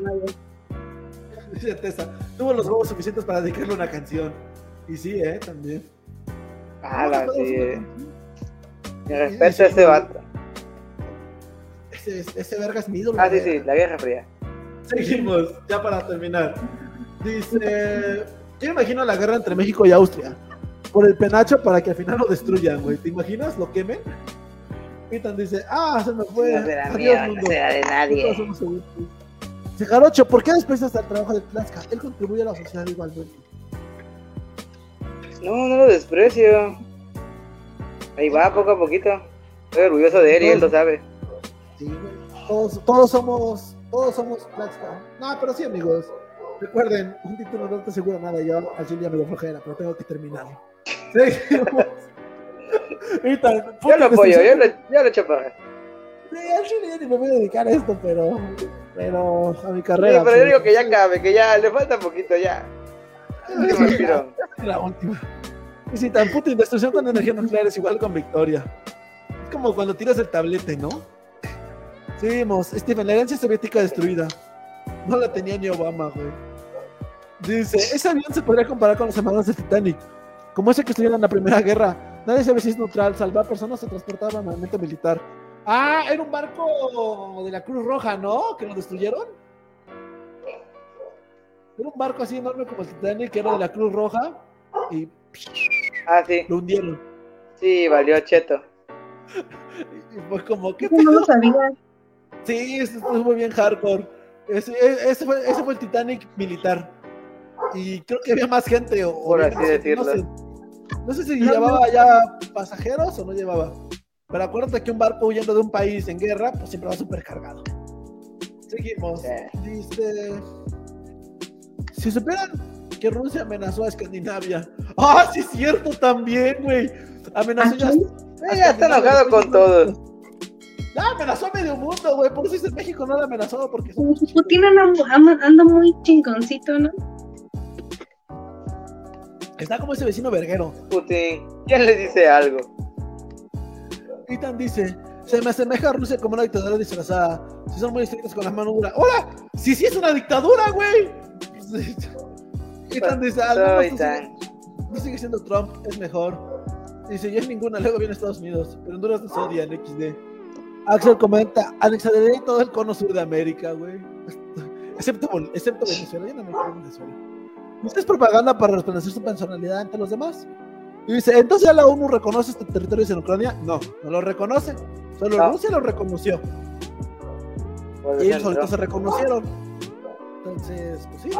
A: Tuvo los huevos suficientes para dedicarle una canción. Y sí, eh, también.
C: Ah, sí. eh. Me respeto a ese vato.
A: Ese, ese verga es mi ídolo.
C: Ah, sí, sí, la Guerra Fría.
A: Seguimos, ya para terminar. Dice, yo me imagino la guerra entre México y Austria. por el penacho para que al final lo destruyan, güey. ¿Te imaginas? ¿Lo quemen? Ethan dice, ah, se me fue.
C: No será
A: Adiós,
C: mío, no
A: mundo.
C: será de nadie.
A: Dice, Jarocho, ¿por qué desprecias el trabajo de Tlaxca? Él contribuye a la sociedad igualmente.
C: No, no lo desprecio. Ahí va, poco a poquito. Estoy orgulloso de él y él lo sabe.
A: Sí, güey. Todos, todos somos, todos somos Tlaxca. No, pero sí, amigos. Recuerden, un título no te asegura nada. Yo al chile ya me lo flojera, pero tengo que terminarlo. Seguimos. Ethan,
C: Yo
A: puta
C: lo apoyo, yo lo, yo lo echo para.
A: Sí, ni me voy a dedicar a esto, pero, pero a mi
C: Sí,
A: carrera.
C: pero yo digo que ya
A: sí.
C: cabe, que ya le falta poquito ya. Respiro.
A: La última. Y si tan Putin, destrucción con energía nuclear es igual con victoria. Es como cuando tiras el tablete, ¿no? Seguimos. Stephen, la herencia soviética destruida. No la tenía ni Obama, güey. Dice, ese avión se podría comparar con los hermanos de Titanic. Como ese que estuvieron en la Primera Guerra. Nadie sabe si es neutral, salvar personas o transportar armamento militar. Ah, era un barco de la Cruz Roja, ¿no? Que lo destruyeron. Era un barco así enorme como el Titanic, que era de la Cruz Roja. Y
C: Ah, sí.
A: lo hundieron.
C: Sí, valió cheto.
A: Y fue como, ¿qué
B: Eso no lo
A: pedo?
B: sabía.
A: Sí, eso estuvo muy bien hardcore. Ese, e- ese, fue, ese fue el Titanic militar. Y creo que había más gente. O,
C: Por así
A: no
C: decirlo.
A: sé. No sé si llevaba ya pasajeros o no llevaba. Pero acuérdate que un barco huyendo de un país en guerra, pues siempre va súper cargado. Seguimos. Dice. Si supieran que Rusia amenazó a Escandinavia. ¡Ah, sí es cierto también, güey! Amenazó ya.
B: Aquí,
C: Eh, ya está enojado con todos.
A: Ya amenazó a medio mundo, güey. Por eso dice México no la amenazó porque
B: Putin anda- anda muy chingoncito, ¿no?
A: Está como ese vecino verguero.
C: Putin, ¿quién le dice algo?
A: Ethan dice, se me asemeja a Rusia como una dictadura disfrazada. Si son muy estrictos con la mano dura. ¡Hola! ¡Sí, sí es una dictadura, güey! Ethan dice, "Al menos
C: Soy
A: no sigue, siendo Trump, es mejor. Dice, yo es ninguna, luego viene Estados Unidos. Pero Honduras nos odian, XD. Axel comenta, anexaré todo el cono sur de América, güey. Excepto, excepto Venezuela, yo no me acuerdo de Venezuela. ¿Esto es propaganda para resplandecer su personalidad ante los demás? Y dice, ¿entonces ya la ONU reconoce estos territorios en Ucrania? No, no lo reconoce. Solo
C: No.
A: Rusia lo reconoció. Y ellos solitos se reconocieron. Entonces, pues sí.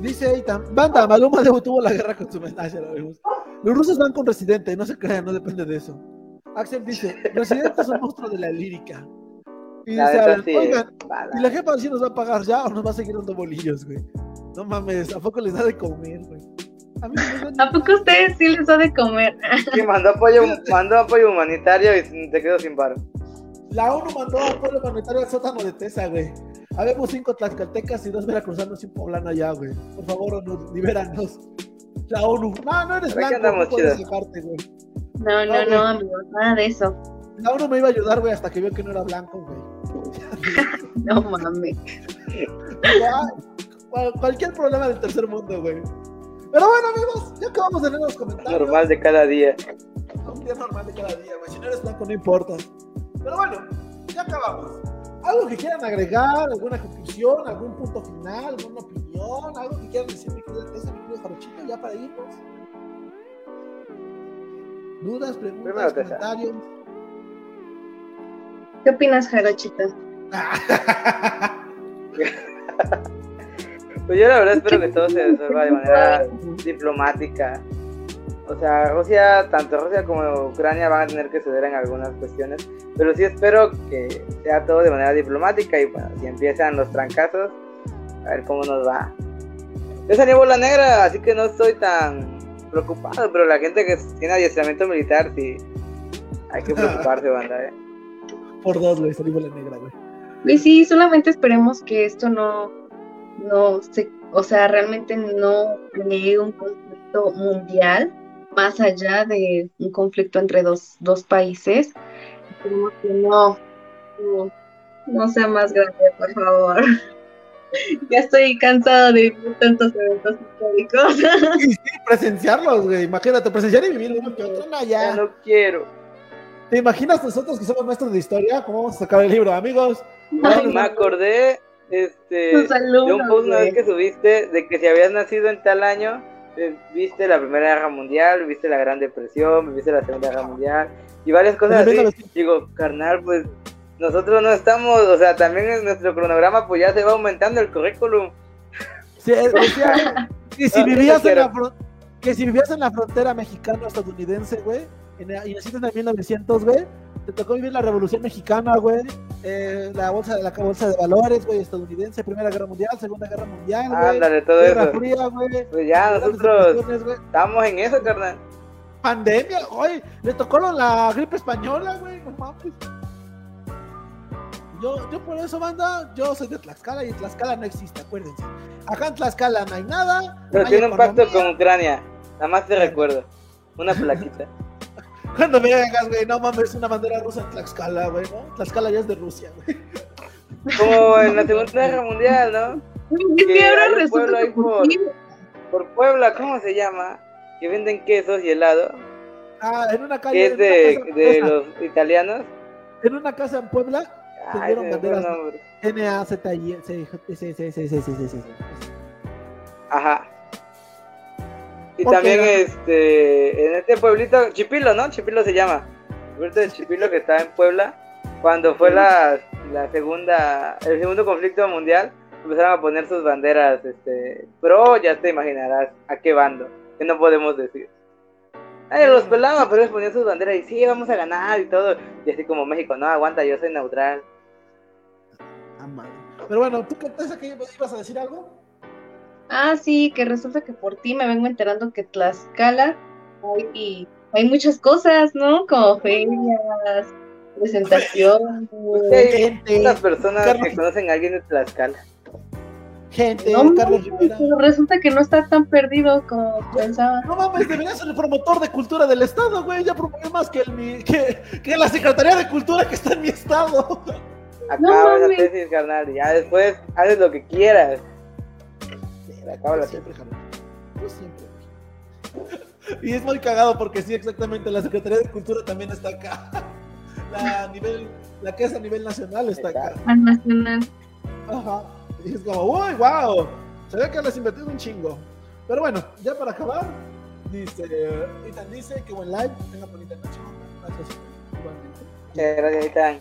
A: Dice Eitan, banda, Maluma detuvo la guerra con su mensaje, lo vimos. Los rusos van con Residente, no se crean, no depende de eso. Axel dice, Residente es un monstruo de la lírica. Y
C: La
A: dice Alan,
C: sí,
A: oigan. ¿y la jefa sí nos va a pagar ya o nos va a seguir dando bolillos, güey? No mames, ¿a poco les da de comer, güey? A mí no me
B: ¿A poco ustedes sí les da de comer?
C: Sí, mandó apoyo, mandó apoyo humanitario y se quedó sin paro.
A: La ONU mandó apoyo humanitario al sótano de Tesa, güey. Habemos cinco tlaxcaltecas y dos veracruzanos y un poblano allá, güey. Por favor, ONU, libéranos. La ONU. No, no eres blanco, no puedes
C: chidos.
A: dejarte, güey.
B: No, no, no, amigos, nada de eso.
A: La ONU me iba a ayudar, güey, hasta que vio que no era blanco, güey.
B: No mames.
A: Cual- cualquier problema del tercer mundo, güey. Pero bueno, amigos, ya acabamos de leer los comentarios.
C: Normal de cada día.
A: Un día normal de cada día, güey. Si no eres blanco, no importa. Pero bueno, ya acabamos. ¿Algo que quieran agregar? ¿Alguna conclusión? ¿Algún punto final? ¿Alguna opinión? ¿Algo que quieran decir, mi querido Jarochito, ya para irnos? ¿Dudas, preguntas, comentarios?
B: ¿Qué opinas, Jarochita?
C: Pues yo la verdad espero que todo se resuelva de manera diplomática. O sea, Rusia, tanto Rusia como Ucrania van a tener que ceder en algunas cuestiones, pero sí espero que sea todo de manera diplomática y bueno, si empiezan los trancazos, a ver cómo nos va. Yo salí bola negra, así que no estoy tan preocupado, pero la gente que tiene adiestramiento militar sí hay que preocuparse, banda, eh.
A: Por dos, güey, salimos la negra, güey.
B: Y sí, solamente esperemos que esto no, no se, o sea, realmente no cree un conflicto mundial más allá de un conflicto entre dos, dos países. Esperemos que no, no, no sea más grande, por favor. ya estoy cansada de vivir tantos eventos históricos.
A: Y sí, presenciarlos, güey. Imagínate, presenciar y vivir uno que otro. No,
C: Ya
A: ya.
C: no quiero.
A: ¿Te imaginas nosotros que somos maestros de historia? ¿Cómo vamos a sacar el libro, amigos?
B: Ay,
C: Me acordé este,
B: Tus
C: de un
B: alumnos,
C: post una vez que subiste de que si habías nacido en tal año, viste la Primera Guerra Mundial, viste la Gran Depresión, viste la Segunda Guerra Mundial y varias cosas así. Digo, carnal, pues nosotros no estamos, o sea, también en nuestro cronograma pues ya se va aumentando el currículum.
A: Sí, decía, que si vivías en la que si vivías en la frontera mexicano-estadounidense, güey, y naciste en el 1900, güey, te tocó vivir la Revolución Mexicana, güey, eh, la bolsa de la bolsa de valores, güey, estadounidense, Primera Guerra Mundial, Segunda Guerra Mundial, güey.
C: Ándale, todo Guerra eso. Fría, güey. Pues ya nosotros estamos en eso, carnal.
A: Pandemia, güey, le tocó la gripe española, güey, no mames. Yo, yo por eso, banda, yo soy de Tlaxcala y Tlaxcala no existe, acuérdense. Acá en Tlaxcala no hay nada.
C: Pero tiene un pacto con Ucrania, nada más te recuerdo. Una plaquita.
A: Cuando me vengas, güey, no mames, una bandera rusa en Tlaxcala, güey, ¿no? Tlaxcala ya es de Rusia, güey.
C: Como en la Segunda Guerra Mundial, ¿no? que hay un pueblo ahí por, por Puebla, ¿cómo se llama? Que venden quesos y helado.
A: Ah, en una calle.
C: Que es de, de los italianos.
A: En una casa en Puebla Ay, banderas N A Z I C C C C C C
C: Ajá. Y también este, en este pueblito, Chipilo, ¿no? Chipilo se llama. El de Chipilo que está en Puebla. Cuando fue la, la segunda, el segundo conflicto mundial, empezaron a poner sus banderas, este, pero ya te imaginarás a qué bando, que no podemos decir. Ay, los pelaba, pero ellos ponían sus banderas y sí, vamos a ganar y todo. Y así como México, no, aguanta, yo soy neutral.
A: Ah, pero bueno, ¿tú qué piensas que ibas a decir algo?
B: Ah, sí, que resulta que por ti me vengo enterando que Tlaxcala hay, hay muchas cosas, ¿no? Como ferias, presentaciones.
C: Gente, las personas que conocen a alguien de Tlaxcala.
A: Gente, no, Carlos
B: Resulta que no está tan perdido como pensaba.
A: No mames, debería ser el promotor de cultura del estado, güey. Ya promovió más que, el, que, que la Secretaría de Cultura que está en mi estado.
C: Acaba la tesis, carnal. Ya después haces lo que quieras acaba la siempre, Yo siempre.
A: Y es muy cagado porque sí, exactamente, la Secretaría de Cultura también está acá. La, nivel, la que es a nivel nacional está acá.
B: nacional.
A: Ajá. Y es como, uy, wow. Se ve que les invertido un chingo. Pero bueno, ya para acabar, dice, Ethan dice que buen live, tenga bonita noche. Gracias.
C: Igualmente. Gracias, Ethan.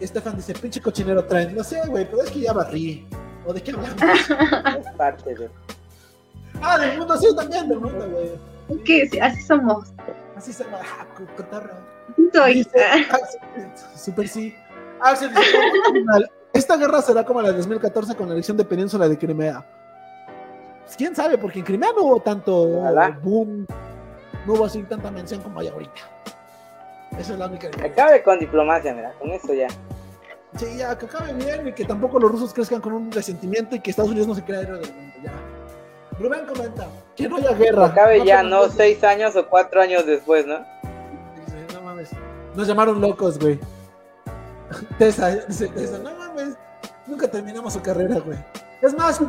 A: Estefan dice, pinche cochinero traen. No sé, güey, pero es que ya barrí. ¿O de qué hablamos?
C: es parte de.
A: Ah, del mundo, sí, también del mundo, güey.
B: ¿Qué? Sí, así somos.
A: Así somos, ah, cotarro.
B: Soy.
A: super sí. Axel dice, esta guerra será como la de 2014 con la elección de Península de Crimea. Pues, quién sabe, porque en Crimea no hubo tanto boom, no hubo así tanta mención como hay ahorita. Esa es la única.
C: Acabe con diplomacia, mira, con eso ya.
A: Sí, ya, que acabe bien y que tampoco los rusos crezcan con un resentimiento y que Estados Unidos no se crea héroe del mundo, ya. Rubén comenta, que no haya guerra.
C: acabe ya, no seis años o cuatro años después, ¿no?
A: no mames. Nos llamaron locos, güey. Tessa, dice Tessa, no mames, nunca terminamos su carrera, güey. Es más,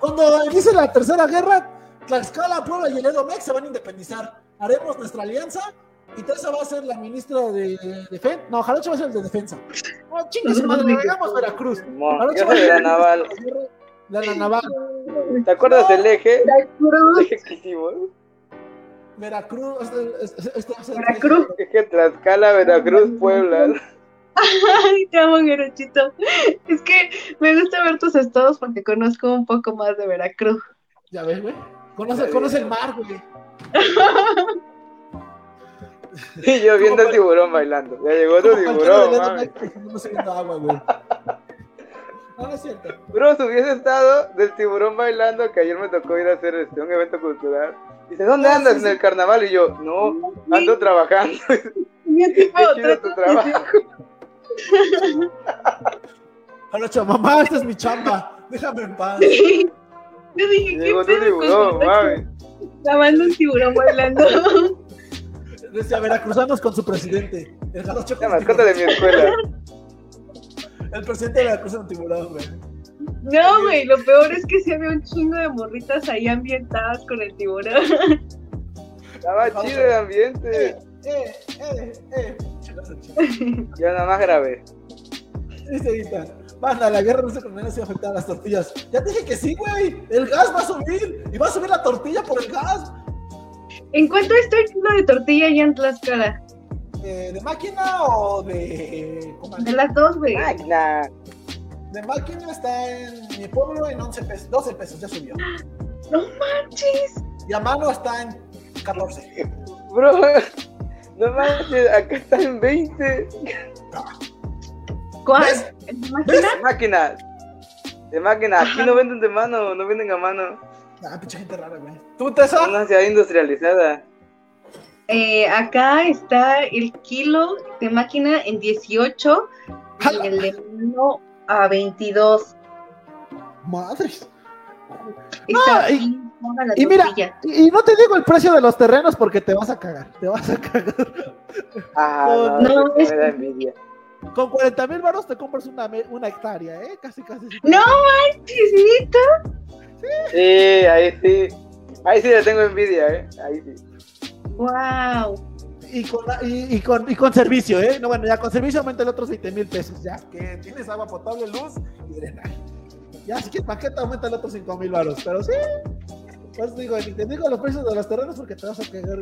A: cuando inicie la tercera guerra, Tlaxcala, Puebla y el Edomex se van a independizar. Haremos nuestra alianza y Teresa va a ser la ministra de defensa. No, Jarocho va a ser el de defensa. No, chingue madre, hagamos Veracruz.
C: Jarocho va a ser la naval.
A: La, la naval.
C: ¿Te acuerdas del eje? El eje.
A: Veracruz.
B: Este, este, este, Veracruz.
C: Eje Tlaxcala, Veracruz, Puebla.
B: Ay, te amo, Gerochito. Es que me gusta ver tus estados porque conozco un poco más de Veracruz.
A: Ya ves, güey. Conoce, conoce el mar, güey.
C: Y yo viendo el tiburón bailando. Ya llegó tu tiburón, mami.
A: No agua, güey. No, no es cierto.
C: Bro, si hubiese estado del tiburón bailando, que ayer me tocó ir a hacer este, un evento cultural. Dice, ¿dónde ah, andas? En el carnaval. Y yo, no, ando trabajando.
B: Qué
C: chido tu trabajo.
A: Hola, mamá, esta es mi chamba. Déjame en paz.
B: Yo dije,
C: Llegó tu tiburón, mami.
B: Grabando un tiburón bailando.
A: Decía veracruzanos con su presidente. El jarocho
C: La mascota de mi escuela.
A: El presidente de Veracruz es un tiburón, güey.
B: No, güey, lo peor es que se ve un chingo de morritas ahí ambientadas con el tiburón.
C: Estaba chido el ambiente.
A: Eh, eh, eh, eh.
C: Yo nada más grabé.
A: Dice Banda, la guerra rusa con se afectar a las tortillas. Ya te dije que sí, güey. El gas va a subir. Y va a subir la tortilla por el gas.
B: ¿En cuánto está el kilo de tortilla allá en Tlaxcala?
A: Eh, ¿De máquina o de.?
B: De las dos, güey.
C: Máquina.
A: De máquina está en mi pueblo en 11 pesos. 12 pesos, ya subió.
B: ¡No manches!
A: Y a mano está en 14.
C: Bro, no manches, acá está en 20.
B: ¿Cuál?
A: ¿Ves?
B: ¿De máquina?
C: De máquina. De máquina. Aquí no venden de mano, no venden a mano.
A: Ah, pinche gente rara, güey. ¿Tú, Tessa?
C: Una ciudad industrializada.
B: Eh, acá está el kilo de máquina en 18 y el de mano a 22.
A: Madres.
B: Está
A: y- Y mira, y no te digo el precio de los terrenos porque te vas a cagar. Te vas a cagar.
C: Ah,
B: No,
C: no, es me da envidia.
A: Con 40 mil baros te compras una, una hectárea, ¿eh? Casi, casi.
B: No manches, ¿neta?
C: Sí, ahí sí. Ahí sí le tengo envidia, ¿eh? Ahí sí.
B: Wow.
A: Y con, la- y, y con, y con servicio, ¿eh? No, bueno, ya con servicio aumenta el otros 20 mil pesos, ya. Que tienes agua potable, luz y drenaje. Ya, si quieres paquete, aumenta el otro 5 mil baros. Pero sí. Pues digo, ni te digo los precios de los terrenos porque te vas a cagar.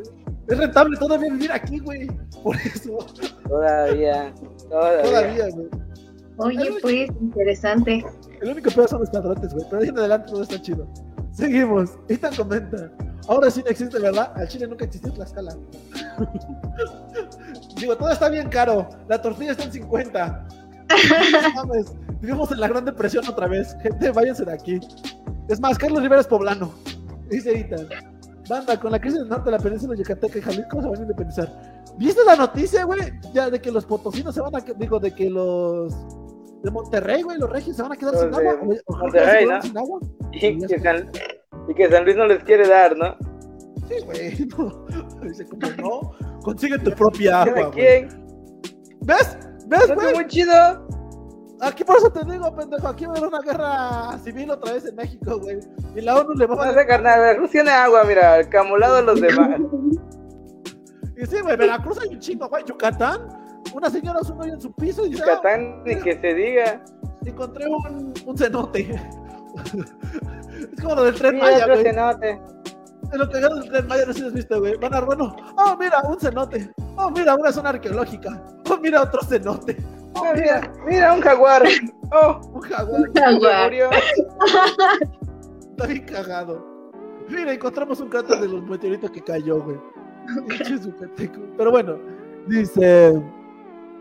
A: Es rentable todavía vivir aquí, güey. Por eso.
C: Todavía. Todavía.
A: Todavía, güey.
B: Oye, pues, interesante.
A: El único peor son los padrotes, güey. Pero ahí en adelante todo está chido. Seguimos. Ethan comenta. Ahora sí no existe, ¿verdad? Al Chile nunca existió Tlaxcala. Digo, todo está bien caro. La tortilla está en 50. No mames. Vivimos en la Gran Depresión otra vez. Gente, váyanse de aquí. Es más, Carlos Rivera es poblano. Dice Ethan. Banda, con la crisis del norte de la península de Yucatán y Jalisco se van a independizar. ¿Viste la noticia, güey? Ya de que los potosinos se van a... Digo, de que los... De Monterrey, güey, los regios se van a quedar
C: Los
A: sin
C: de
A: agua. o-
C: Monterrey, ¿no?
A: sin agua.
C: Y que, San, y que San Luis no les quiere dar, ¿no?
A: Sí, güey. No. Dice, como no, consigue tu propia agua,
C: ¿Cada
A: güey.
C: quien?
A: ¿Ves? ¿Ves,
C: ¿No
A: güey?
C: muy chido?
A: Aquí por eso te digo, pendejo, aquí va a haber una guerra civil otra vez en México, güey. Y la ONU le va a
C: No sé, carnal. Tiene agua, mira. Camulado de los demás.
A: Y sí, güey, Veracruz hay un chingo, güey. Yucatán, una señora hizo un hoyo en su piso y dice,
C: Yucatán, ni que se diga.
A: "Ah, encontré un, un cenote. es como lo del tren
C: Mira
A: Maya,
C: otro
A: güey.
C: cenote.
A: Es lo cagado del tren Maya, no sé si has visto, güey. Van a bueno, oh, mira, un cenote. Oh, mira, una zona arqueológica. Oh, mira, otro cenote. Oh,
C: Ah,
A: mira,
C: mira, mira, un jaguar. Oh,
A: un jaguar.
C: se
B: Jaguar.
C: murió.
A: Está bien cagado. Mira, encontramos un cráter de los meteoritos que cayó, güey. Pero bueno, dice.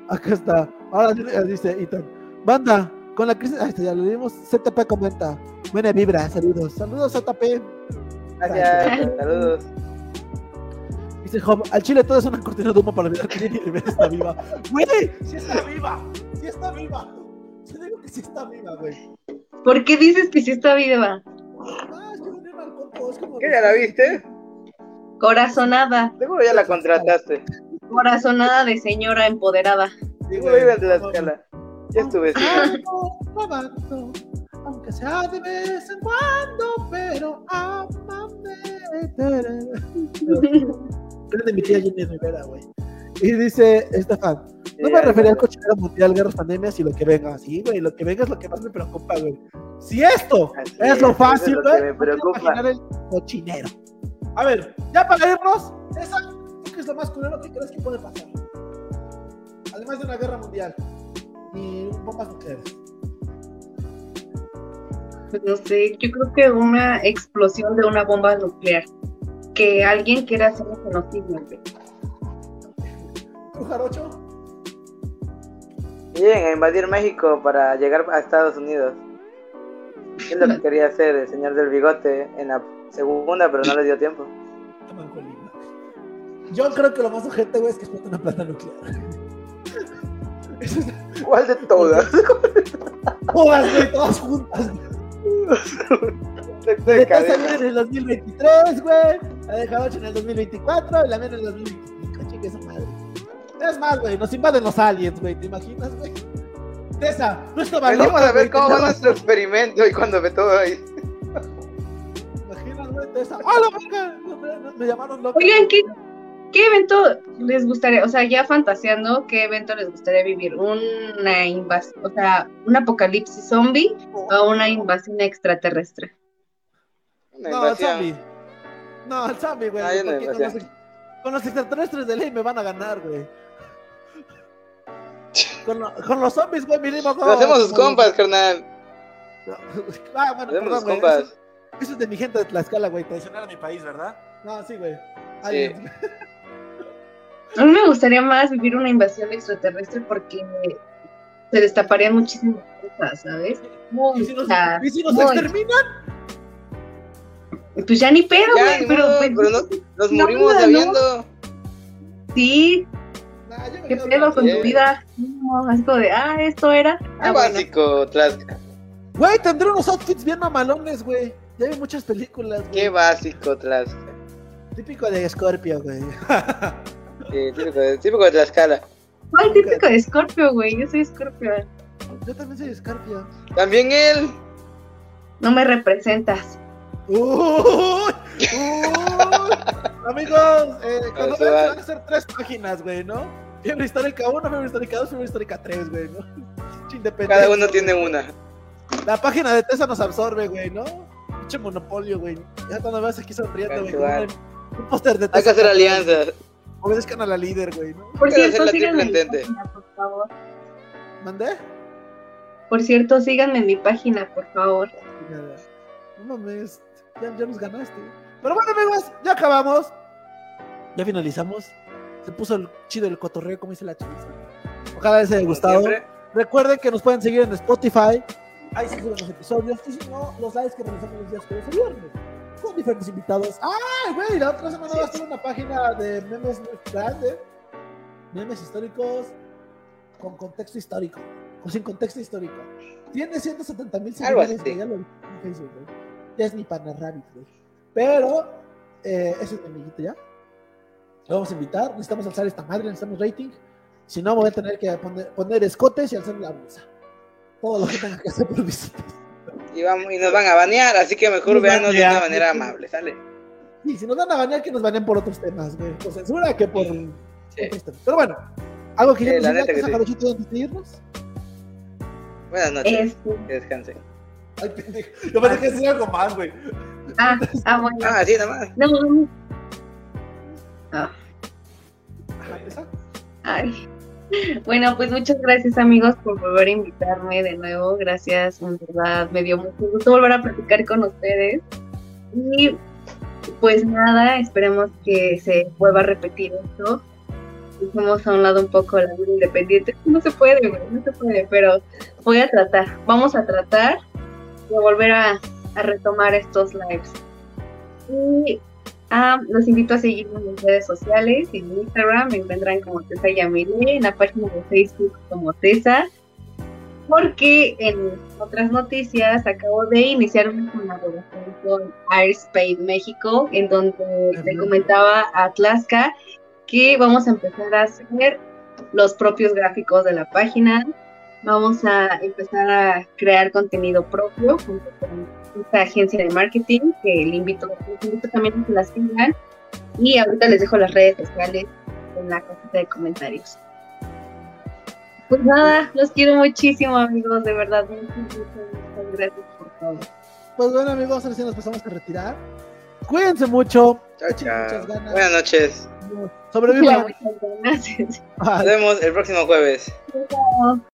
A: Acá está. Ahora dice- dice Ethan. Banda, con la crisis. Ah, este ya lo dimos. ZP comenta. Buena vibra, saludos. Saludos, ZP.
C: Gracias. Saludos.
A: Dice Job, al chile todo es una cortina de humo para olvidar que Jenny Rivera está viva. Güey, sí está viva. Sí está viva. Yo digo que sí está viva, güey.
B: ¿Por qué dices que sí está viva?
A: Ah, es que mal coco, es como.
C: ¿Qué, ya la viste?
B: Corazonada.
C: Seguro ya la contrataste.
B: Corazonada de señora empoderada.
A: Sí, güey.
C: vive en Tlaxcala. Ya estuve.
A: Ando robando, aunque sea de vez en cuando, pero amame. Grande mi tía Jenny Rivera, güey. Y dice Estefan, no me refería al cochinero mundial, guerras, pandemias y lo que venga. Sí, güey, lo que venga es lo que más me preocupa, güey. Si esto
C: Así
A: es lo fácil, güey,
C: que me preocupa.
A: imaginar el cochinero. A ver, ya para irnos, esa, ¿qué es lo más culero que crees que puede pasar? Además de una guerra mundial y bombas nucleares.
B: Pues no sé, yo creo que una explosión de una bomba nuclear. Que alguien quiera hacer un genocidio.
A: ¿Tú, Jarocho?
C: Bien, a invadir México para llegar a Estados Unidos. Es lo que quería hacer el señor del bigote en la segunda, pero no le dio tiempo.
A: Yo creo que lo más urgente, güey, es que explote una planta nuclear.
C: ¿Cuál de todas?
A: Todas, güey, todas juntas.
C: Cadena.
A: viene en el 2023, güey. La de Jarocho en el 2024 y la mía en el 2025. Chingue esa madre. Es más, güey, nos invaden los aliens, güey. ¿Te imaginas, güey? Tessa, no estaba
C: Venimos
A: loca,
C: a ver
A: güey,
C: cómo va nuestro experimento y cuando ve todo ahí.
A: ¿Te imaginas, güey? Tessa, ¡ah, la verga! Me, me- me llamaron loco.
B: Oigan, ¿qué, ¿qué evento les gustaría, o sea, ya fantaseando, qué evento les gustaría vivir? ¿Una invasión, o sea, un apocalipsis zombie o una invasión extraterrestre?
C: Una
A: No, el zombie. No, el zombie, güey.
C: Ah, no
A: con, los, con los extraterrestres de ley me van a ganar, güey. Con, lo- con los zombies, güey, mínimo.
C: Lo hacemos sus compas, carnal.
A: Ah, bueno,
C: hacemos
A: perdón, güey.
C: compas.
A: Eso, eso es de mi gente de Tlaxcala, güey. Traicionar a mi país, ¿verdad? No, sí, güey. Aliens.
B: A mí me gustaría más vivir una invasión extraterrestre porque se destaparían muchísimas cosas, ¿sabes?
A: ¿Y si nos,
B: Muchas,
A: y si nos
B: muy.
A: exterminan?
B: Pues ya ni pedo,
C: Ya,
B: güey, pero,
C: modo,
B: pues,
C: pero no, nos
B: no,
C: morimos
B: no.
C: sabiendo.
B: sí,
A: Nah,
B: qué pedo con
C: bien.
B: tu vida. No, es como de, ah, esto era.
C: Qué
B: Ah, bueno.
C: básico, Tlaxca.
A: Güey, tendré unos outfits bien mamalones, güey. Ya vi muchas películas, güey.
C: Qué básico, Tlaxca.
A: Típico de Scorpio, güey.
C: Sí, típico, de- típico de Tlaxcala.
B: Ay, típico de Scorpio, güey. Yo soy Scorpio.
A: Yo también soy Scorpio.
C: También él.
B: No me representas.
A: ¡Uy! ¡Uy! Amigos, eh, cuando vean, van a hacer tres páginas, güey, ¿no? Fiebre histórica 1, fiebre histórica 2, fiebre histórica 3, güey, ¿no?
C: Cada uno tiene una.
A: La página de Tesa nos absorbe, güey, ¿no? Pinche monopolio, güey. Ya cuando veas aquí sonriendo, güey. Un póster de
C: Hay que hacer alianzas.
A: Obedezcan a la líder, güey, ¿no?
B: Por cierto, síganme en mi página, por favor.
A: ¿Mandé?
B: Por cierto, síganme en mi página, por favor.
A: No mames, ya, ya nos ganaste. Pero bueno, amigos, ya acabamos. Ya finalizamos. Se puso el chido el cotorreo, como dice la chaviza. Ojalá les haya gustado. Recuerden que nos pueden seguir en Spotify. Ahí se suben los episodios. Y si no, los lives que realizamos los días jueves y viernes. Con diferentes invitados. ¡Ay, güey! La otra semana va a ser una página de memes muy grande. Memes históricos con contexto histórico. O sin contexto histórico. Tiene 170 mil seguidores. Ya lo vi en Facebook, güey. Ya es mi pana Rabbit, güey. Pero, eh, ese es mi amiguito ya. Lo vamos a invitar. Necesitamos alzar esta madre, necesitamos rating. Si no, voy a tener que poner, poner escotes y alzar la bolsa. Todo lo que tenga que hacer por visitas.
C: Y, vamos, y nos van a banear, así que mejor
A: Nos
C: veanos de una manera amable, ¿sale?
A: Y si nos van a banear, que nos banean por otros temas, güey. Por censura que por
C: Sí.
A: otros temas. Pero bueno, algo que nos
C: neta
A: que
C: sí.
A: Jarochito antes de irnos.
C: Buenas noches.
B: Este,
C: Que descansen.
A: Ay, pendejo. Yo pensé que decía algo más, güey.
B: ah, ah, bueno.
C: Ah, sí, nada más.
B: No, no. Ah,
A: ¿esa?
B: ay. Bueno, pues muchas gracias amigos por volver a invitarme de nuevo. Gracias, en verdad, me dio mucho gusto volver a platicar con ustedes. Y pues nada, esperemos que se vuelva a repetir esto. Dejemos a un lado un poco la vida independiente. No se puede, no se puede, pero voy a tratar, vamos a tratar de volver a, a retomar estos lives. Y Ah, los invito a seguirme en mis redes sociales, en Instagram me encuentran como Tessa Yamile, en la página de Facebook como Tessa, porque en otras noticias acabo de iniciar una colaboración con Airspace México, en donde le comentaba a Tlaxca que vamos a empezar a hacer los propios gráficos de la página, vamos a empezar a crear contenido propio junto con esta agencia de marketing que le invito, les invito también a que las sigan y ahorita les dejo las redes sociales en la cajita de comentarios. Pues nada, los quiero muchísimo amigos, de verdad, muchas, gracias por todo.
A: Pues bueno, amigos, ahora sí nos pasamos a retirar. Cuídense mucho.
C: Chao, chao.
A: muchas ganas.
C: Buenas noches.
A: Sobrevivan.
B: Muchas ganas.
C: Nos vemos el próximo jueves.
B: Chao.